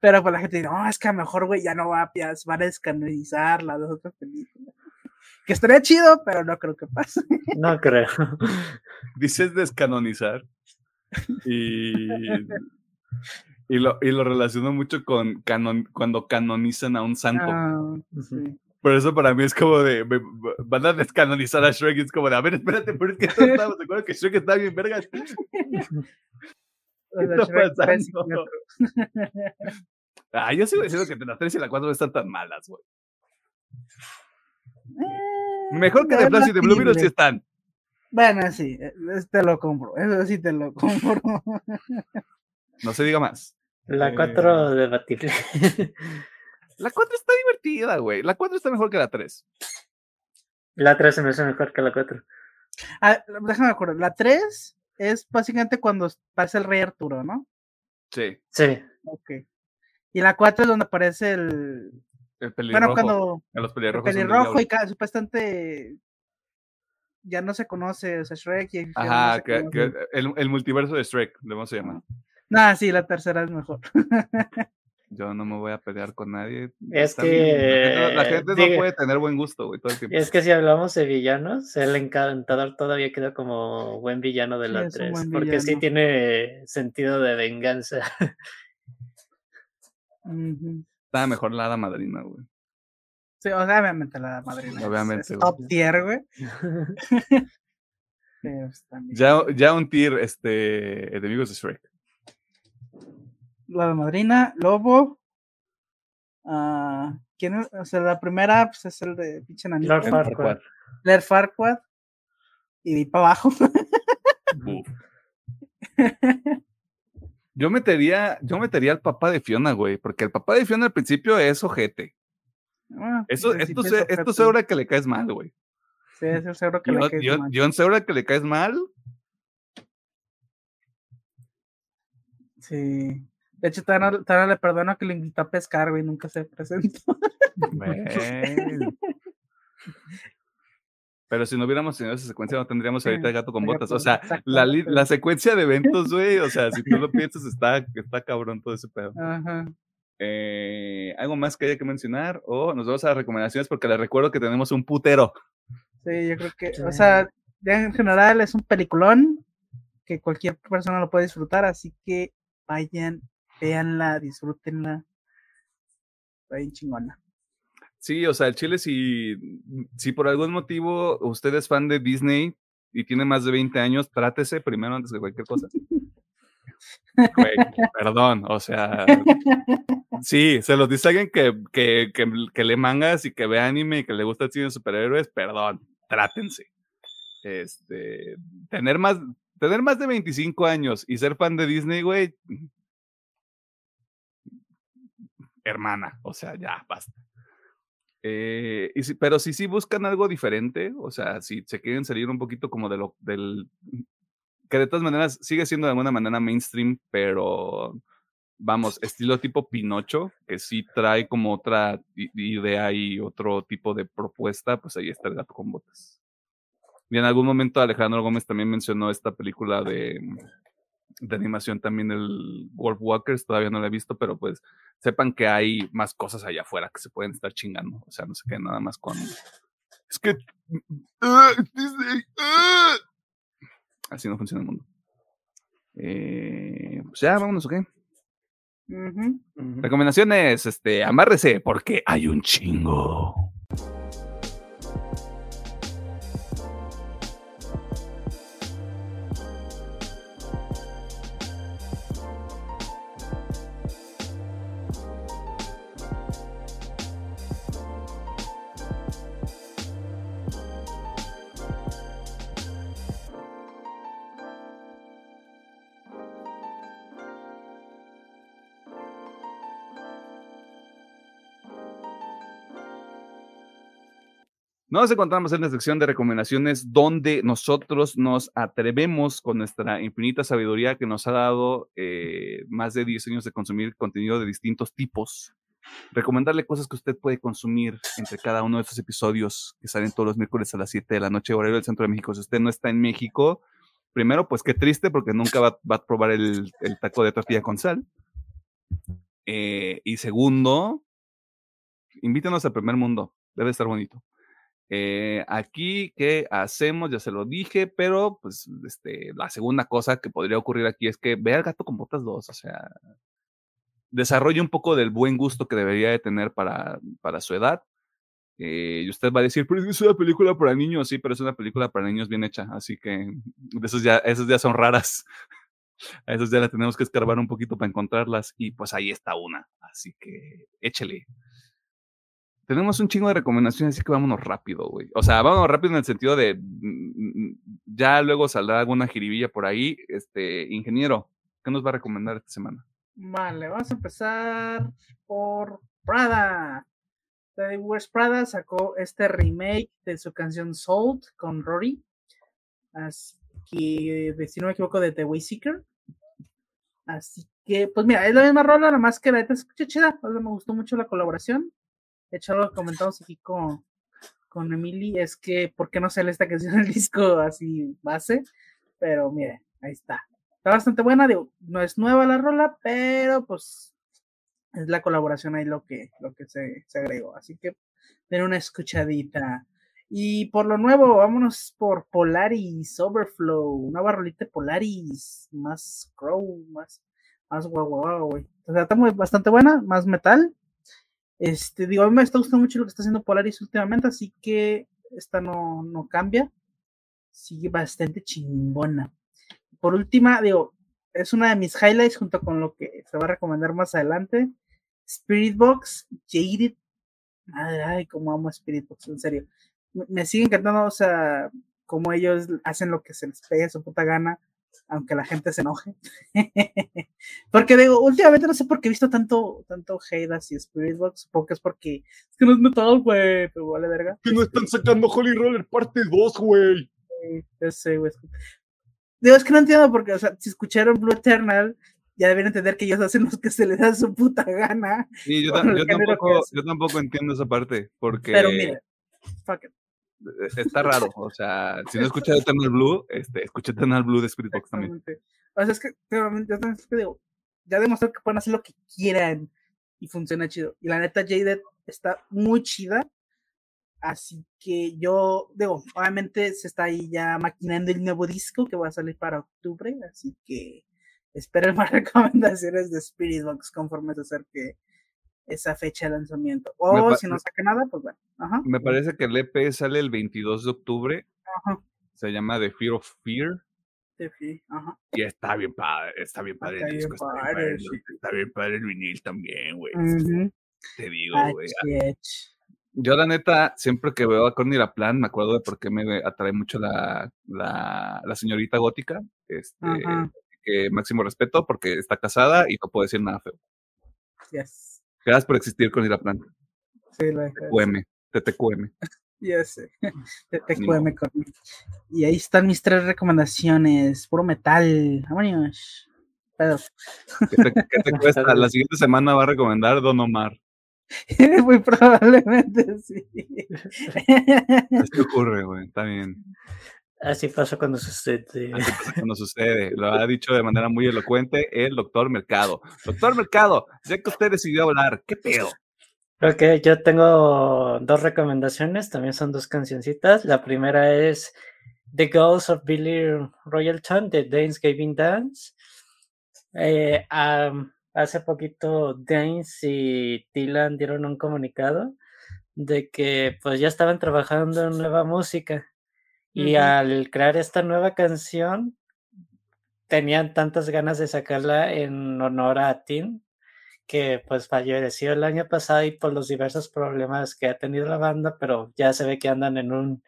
Pero pues la gente dice, no, es que a lo mejor, güey, ya no va ya van a descanonizar las dos otras películas. Que estaría chido, pero no creo que pase. No creo. Dices descanonizar. Y, y, lo, y lo relaciono mucho con canon, cuando canonizan a un santo. Ah, sí. Por eso para mí es como de, me- me- van a descanonizar a Shrek y es como de, a ver, espérate, pero es que todos estábamos de acuerdo que Shrek está bien, vergas. Sea, está Shrek y. Ah, yo sigo diciendo que la 3 y la 4 no están tan malas, güey. Eh, Mejor que de Flash y de Blue Beetle sí están. Bueno, sí, eh, te lo compro. Eso sí te lo compro. No se diga más. La Eh. 4 debatible. La 4 está divertida, güey. La 4 está mejor que la 3. La 3 se me hace mejor que la 4. Ah, déjame acordar. La 3 es básicamente cuando aparece el rey Arturo, ¿no? Sí. Sí. Ok. Y la 4 es donde aparece el. El pelirrojo. Bueno, cuando. A los El pelirrojos. del pelirrojo y ca- supuestamente. Ya no se conoce, o sea, Shrek y. no Ajá, se que, que el, el multiverso de Shrek, le vamos a llamar. Nah, sí, la tercera es mejor. Yo no me voy a pelear con nadie. Es bien, La gente, no- la que, puede tener buen gusto, güey, todo el tiempo. Es que si hablamos de villanos, el encantador todavía queda como buen villano de Sí, la un 3, buen porque sí tiene sentido de venganza. Ujú. Estaba mejor la hada madrina, güey. Sí, o sea, obviamente la madrina. es- Obviamente, Es, top tier, güey. Pues. Ya, ya un tier, este, enemigos de Shrek. La madrina, Lobo. ah, ¿Quién es? O sea, la primera pues, es el de pinche nanito. Lord Farquaad. Blair Farquaad. Y de ahí para abajo. Yo metería, yo metería al papá de Fiona, güey, porque el papá de Fiona al principio es ojete. Ah, Eso, esto, es esto ojete. seguro que le caes mal, güey. Sí, es el seguro que le caes yo, mal. yo en seguro que le caes mal. Sí. De hecho, todavía no le perdono que le invitó a pescar, güey, nunca se presentó. Pero si no hubiéramos tenido esa secuencia, no tendríamos ahorita el gato con botas. O sea, la, la secuencia de eventos, güey, o sea, si tú lo piensas, está, está cabrón todo ese pedo. Ajá. Eh, ¿Algo más que haya que mencionar? O nos vamos a las recomendaciones porque les recuerdo que tenemos un putero. Sí, yo creo que, o sea, ya en general es un peliculón que cualquier persona lo puede disfrutar, así que vayan, véanla, disfrútenla. Está bien chingona. Sí, o sea, el Chile, si, si por algún motivo usted es fan de Disney y tiene más de 20 años, trátese primero antes que cualquier cosa. Güey, perdón, o sea, sí, se los dice alguien que, que, que, lee mangas y que ve anime y que le gusta el cine de superhéroes, perdón, trátense. Este, tener más, tener más de 25 años y ser fan de Disney, güey, hermana, o sea, ya, basta. Eh, si, pero si sí buscan algo diferente, o sea, si se quieren salir un poquito como de lo, del, que de todas maneras sigue siendo de alguna manera mainstream, pero vamos, estilo tipo Pinocho, que sí trae como otra idea y otro tipo de propuesta, pues ahí está el gato con botas. Y en algún momento Alejandro Gómez también mencionó esta película de, de animación también, el Wolf Walkers, todavía no la he visto, pero pues sepan que hay más cosas allá afuera que se pueden estar chingando. O sea, no se queden nada más con. Es que. Uh, Disney, uh. Así no funciona el mundo. Eh, pues ya, vámonos, ¿ok? Uh -huh. Recomendaciones, este, amárrese, porque hay un chingo. Nos encontramos en la sección de recomendaciones donde nosotros nos atrevemos con nuestra infinita sabiduría que nos ha dado eh, más de 10 años de consumir contenido de distintos tipos. Recomendarle cosas que usted puede consumir entre cada uno de estos episodios que salen todos los miércoles a las 7 de la noche, horario del centro de México. Si usted no está en México, primero, pues qué triste porque nunca va, a probar el, el, taco de tortilla con sal. Eh, y segundo, invítenos al primer mundo. Debe estar bonito. Eh, aquí, ¿qué hacemos? Ya se lo dije, pero pues este, la segunda cosa que podría ocurrir aquí es que vea al gato con botas 2, o sea, desarrolle un poco del buen gusto que debería de tener para, para su edad. Eh, y usted va a decir, pero es una película para niños, sí, pero es una película para niños bien hecha, así que esos ya, esos ya son raras. A esos ya las tenemos que escarbar un poquito para encontrarlas y pues ahí está una, así que échele. Tenemos un chingo de recomendaciones, así que vámonos rápido, güey. O sea, vámonos rápido en el sentido de. Ya luego saldrá alguna jiribilla por ahí. Este, ingeniero, ¿qué nos va a recomendar esta semana? Vale, vamos a empezar por Prada. The West Prada sacó este remake de su canción Sold con Rory. Así que, si no me equivoco, de The Wayseeker. Así que, pues mira, es la misma rola, nada más que la neta escucha chida. O me gustó mucho la colaboración. De hecho, que comentamos aquí con, con Emily es que, ¿por qué no sale esta canción en el disco así base? Pero mire, ahí está. Está bastante buena, digo, no es nueva la rola, pero pues es la colaboración ahí lo que, lo que se, se agregó. Así que den una escuchadita. Y por lo nuevo, vámonos por Polaris Overflow, nueva rolita Polaris, más crow, más, más guau guau, güey. O sea, está muy, bastante buena, más metal. Este, digo, a mí me está gustando mucho lo que está haciendo Polaris últimamente, así que esta no, no cambia. Sigue bastante chingona. Por última, digo, es una de mis highlights junto con lo que se va a recomendar más adelante. Spirit Box, Jaded. Madre, ay, cómo amo Spirit Box, en serio. Me sigue encantando, o sea, cómo ellos hacen lo que se les pegue su puta gana aunque la gente se enoje. porque digo, últimamente no sé por qué he visto tanto, tanto hate así Spirit Box, supongo que es porque es que no es metal, güey, pero vale verga. Que no están sacando Holy Roller parte 2, güey. Sí, yo sé, güey. Digo, es que no entiendo porque, o sea, si escucharon Blue Eternal, ya deben entender que ellos hacen lo que se les da su puta gana. Sí, yo, yo tampoco, yo tampoco entiendo esa parte, porque... Pero mira, fuck it está raro. O sea, si no escuchas Eternal Blue, este, escucha Eternal Blue de Spirit Box también. O sea, es que, yo también digo, ya demostró que pueden hacer lo que quieran y funciona chido. Y la neta, Jaded está muy chida. Así que yo, digo, obviamente se está ahí ya maquinando el nuevo disco que va a salir para octubre. Así que esperen más recomendaciones de Spirit Box conforme se acerque esa fecha de lanzamiento. O si no saca nada, pues bueno. Ajá. Me parece que el EP sale el 22 de octubre. Ajá. Se llama The Fear of Fear. Tefi, ajá. Y está bien padre, está bien padre Está el bien disco, está bien padre, sí. está bien padre el vinil también, güey. Te digo, güey. ach. Yo, la neta, siempre que veo a Courtney LaPlan, me acuerdo de por qué me atrae mucho la, la, la señorita gótica. Este, Ajá. que máximo respeto porque está casada y no puedo decir nada feo. Yes. Gracias por existir, Courtney LaPlan. Sí, la TTQM. TTQM. Ya sé. Con- Y ahí están mis tres recomendaciones. Puro metal. Vámonos. ¿Qué te, qué te cuesta? La siguiente semana va a recomendar Don Omar. Muy probablemente sí. Esto ocurre, güey. Está bien. Así pasa cuando sucede. Así pasa cuando sucede. Lo ha dicho de manera muy elocuente el doctor Mercado. Doctor Mercado, ya que usted decidió hablar, ¿qué pedo? Ok, yo tengo dos recomendaciones, también son dos cancioncitas. La primera es The Ghost of Billy Royalton de Dance. Eh, am, hace poquito Danes y Dylan dieron un comunicado de que pues ya estaban trabajando en nueva música y al crear esta nueva canción tenían tantas ganas de sacarla en honor a Tim que pues falleció el año pasado y por los diversos problemas que ha tenido la banda, pero ya se ve que andan en un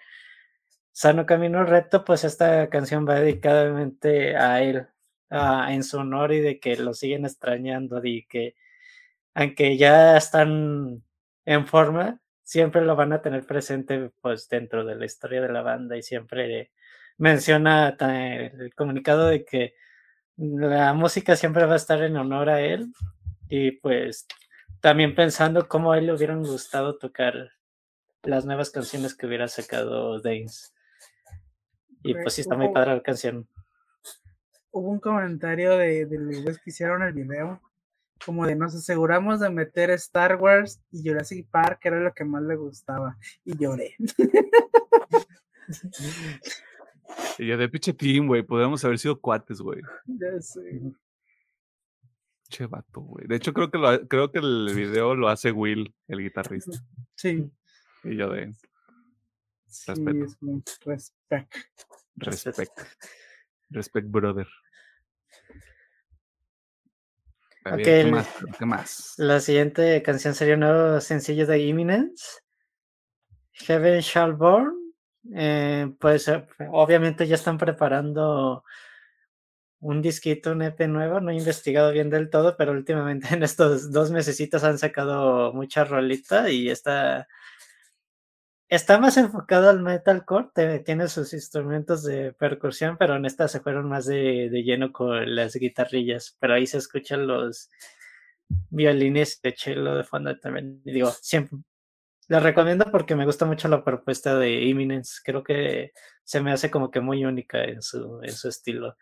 sano camino recto, pues esta canción va dedicadamente a él, a- en su honor y de que lo siguen extrañando y que aunque ya están en forma, siempre lo van a tener presente pues dentro de la historia de la banda y siempre menciona el comunicado de que la música siempre va a estar en honor a él y pues también pensando cómo a él le hubieran gustado tocar las nuevas canciones que hubiera sacado Danes. Y pues sí está muy padre la canción. Hubo un comentario de, de los que hicieron el video. Como de nos aseguramos de meter Star Wars y Jurassic Park, que era lo que más le gustaba. Y lloré. Y ya de pinche team, güey. Podríamos haber sido cuates, güey. Ya sé. Che vato, güey. De hecho, creo que, lo, creo que el video lo hace Will, el guitarrista. Sí, Y yo de sí, Respeto. es muy respect. respect. Respect, brother. A ver, Ok, ¿qué más? ¿Qué más? La siguiente canción sería un nuevo sencillo de Imminence. Heaven Shall Burn. Eh, pues eh, obviamente ya están preparando un disquito, un EP nuevo. No he investigado bien del todo, pero últimamente en estos dos mesecitos han sacado mucha rolita y está, está más enfocado al metalcore. Tiene sus instrumentos de percusión, pero en esta se fueron más de, de lleno con las guitarrillas. Pero ahí se escuchan los violines de cello de fondo también. Digo, siempre la recomiendo porque me gusta mucho la propuesta de Imminence. Creo que se me hace como que muy única en su, en su estilo.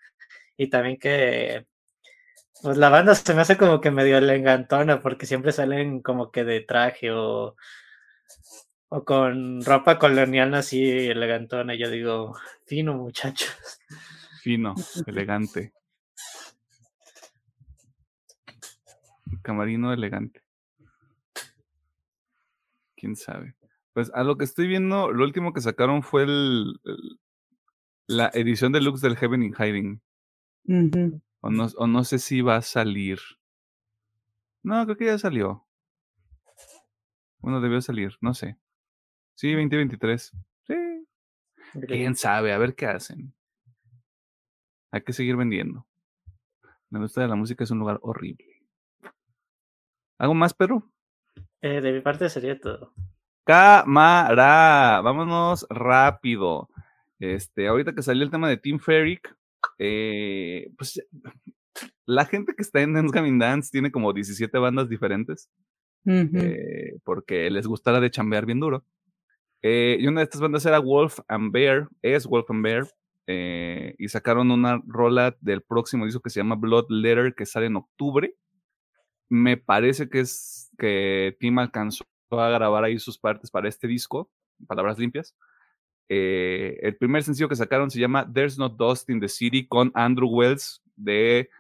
Y también que pues la banda se me hace como que medio elegantona porque siempre salen como que de traje o, o con ropa colonial así elegantona. Yo digo, fino muchachos. Fino, elegante. Camarino elegante. Quién sabe. Pues a lo que estoy viendo, lo último que sacaron fue el, el- la edición deluxe del Heaven in Hiding. O no, o no sé si va a salir. No, creo que ya salió. Bueno, debió salir, no sé. Sí, 2023. Sí. Quién sabe, a ver qué hacen. Hay que seguir vendiendo. Me gusta de la música, es un lugar horrible. ¿Algo más, Pedro? Eh, de mi parte sería todo. Cámara, vámonos rápido. Este, ahorita que salió el tema de Team Ferric, eh, pues la gente que está en Dance Gavin Dance tiene como 17 bandas diferentes, eh, porque les gustará de chambear bien duro. Eh, y una de estas bandas era Wolf and Bear, es Wolf and Bear, eh, y sacaron una rola del próximo disco que se llama Blood Letter, que sale en octubre. Me parece que es que Tim alcanzó a grabar ahí sus partes para este disco, palabras limpias. Eh, el primer sencillo que sacaron se llama There's No Dust in the City con Andrew Wells de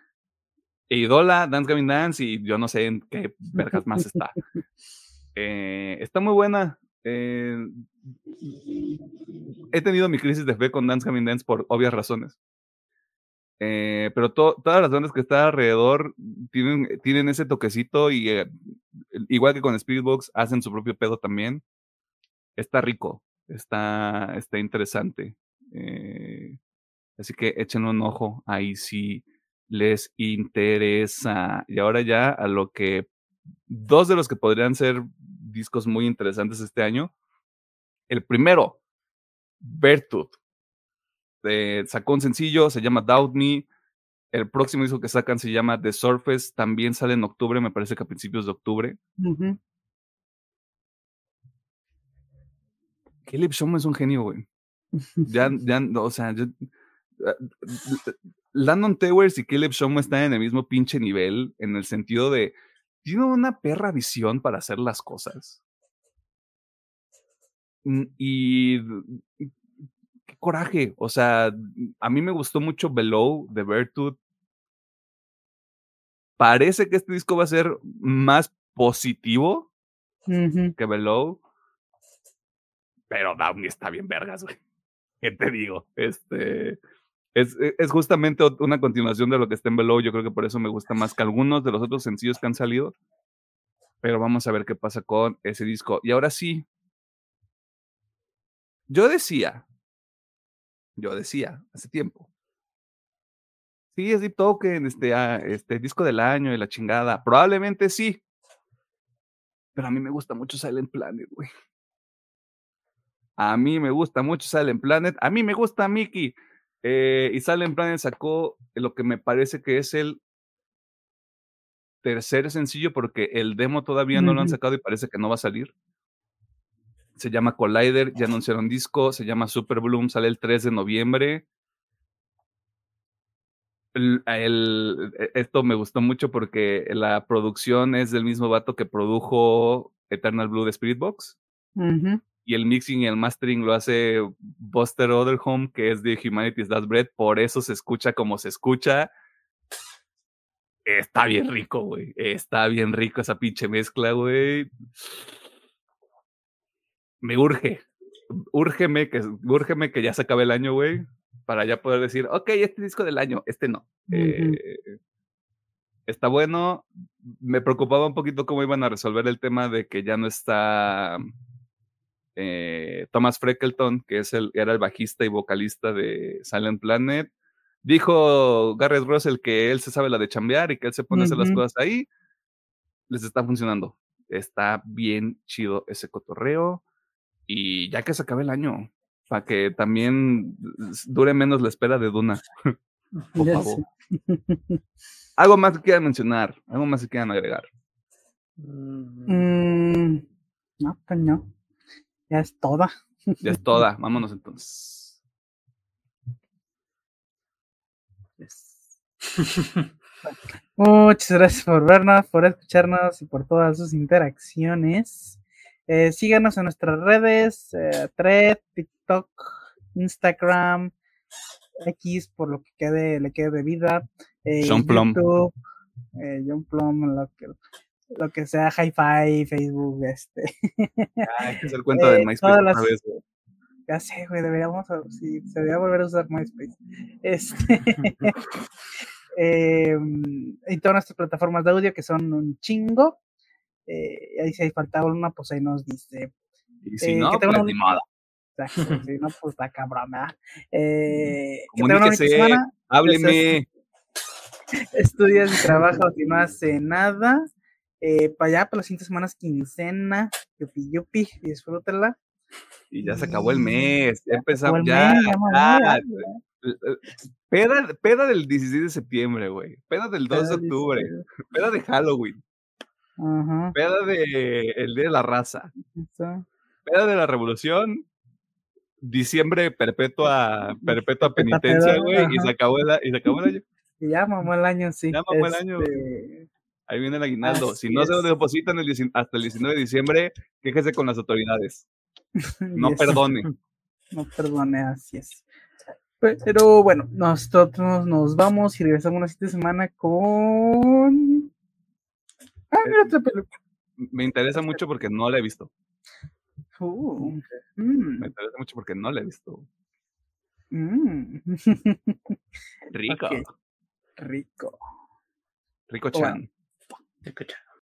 Eidola, Dance Gavin Dance y yo no sé en qué vergas más está. Eh, está muy buena. Eh, he tenido mi crisis de fe con Dance Gavin Dance por obvias razones. Eh, pero todas las bandas que están alrededor tienen, ese toquecito y eh, igual que con Spirit Box hacen su propio pedo también. Está rico, está, interesante. Así que echen un ojo ahí si les interesa. Y ahora ya a lo que dos de los que podrían ser discos muy interesantes este año. El primero, Bertut. Eh, sacó un sencillo, se llama Doubt Me. El próximo disco que sacan se llama The Surface, también sale en octubre, me parece que a principios de octubre. Caleb Show es un genio, güey. Ya, ya, o sea, ah, Landon Towers y Caleb Show están en el mismo pinche nivel, en el sentido de, tiene una perra visión para hacer las cosas. Mm, y qué coraje. O sea, a mí me gustó mucho Below de Virtud. Parece que este disco va a ser más positivo que Below. Pero Downey está bien vergas, güey. ¿Qué te digo? Este. Es, es, justamente una continuación de lo que está en Below. Yo creo que por eso me gusta más que algunos de los otros sencillos que han salido. Pero vamos a ver qué pasa con ese disco. Y ahora sí. Yo decía yo decía hace tiempo. Sí, es Deep Token, este, ah, este disco del año y la chingada. Probablemente sí. Pero a mí me gusta mucho Silent Planet, güey. A mí me gusta mucho Silent Planet. A mí me gusta Mickey. Eh, y Silent Planet sacó lo que me parece que es el tercer sencillo porque el demo todavía no lo han sacado y parece que no va a salir se llama Collider, ya anunciaron disco, se llama Super Bloom, sale el 3 de noviembre. E, esto me gustó mucho porque la producción es del mismo vato que produjo Eternal Blue de Spirit Box. Y el mixing y el mastering lo hace Buster Otherhome, que es de Humanity's That Bread. Por eso se escucha como se escucha. Está bien rico, güey. Está bien rico esa pinche mezcla, güey me urge, úrgeme que, úrgeme que ya se acabe el año, güey, para ya poder decir, ok, este disco del año, este no. Eh, está bueno. Me preocupaba un poquito cómo iban a resolver el tema de que ya no está eh, Thomas Freckleton, que es el, era el bajista y vocalista de Silent Planet. Dijo Garrett Russell que él se sabe la de chambear y que él se pone a hacer las cosas ahí. Les está funcionando. Está bien chido ese cotorreo y ya que se acabe el año, para que también dure menos la espera de Duna. Por favor. Algo más que quieran mencionar, algo más que quieran agregar. Mm, no, pues no. Ya es toda. Ya es toda. Vámonos entonces. Muchas gracias por vernos, por escucharnos y por todas sus interacciones. Eh, síganos en nuestras redes, eh, Thread, TikTok, Instagram, X, por lo que quede, le quede de vida. Eh, John Plum. YouTube, eh, John Plum, lo que, lo que sea, Hi-Fi, Facebook, este. Ah, este es el cuento de MySpace. Las... Vez, ya sé, güey, deberíamos, sí, se debería volver a usar MySpace. Este. Em, y todas nuestras plataformas de audio que son un chingo. Eh, ahí si hay faltaba una, pues ahí nos dice. Y si eh, no, pues ni modo. si no, pues está cabrón, ¿verdad? Eh, que hábleme. Estudias y trabajas y no hace nada. Eh, para allá, para las siguientes semanas, quincena, yupi yupi, disfrútela. Y ya se acabó el mes, ya empezamos, ya, ya, Peda, peda del 16 de septiembre, güey. Peda del 2 de octubre. Peda de Halloween. Ajá. Peda de el Día de la Raza. Peda de la Revolución. Diciembre perpetua, perpetua penitencia, güey, y se acabó el, y se acabó el año. Y ya mamó el año, sí. Ya mamó el año. Este Ahí viene el aguinaldo. si no se lo depositan el, hasta el 19 de diciembre, quéjese con las autoridades. No perdone. No perdone, así es. Pero bueno, nosotros nos vamos y regresamos la siguiente semana con Ah, eh, me interesa mucho porque no la he visto. Uh, mm. Me interesa mucho porque no la he visto. Mm. Rico. Rico. Rico Bueno. Chan. Escucha.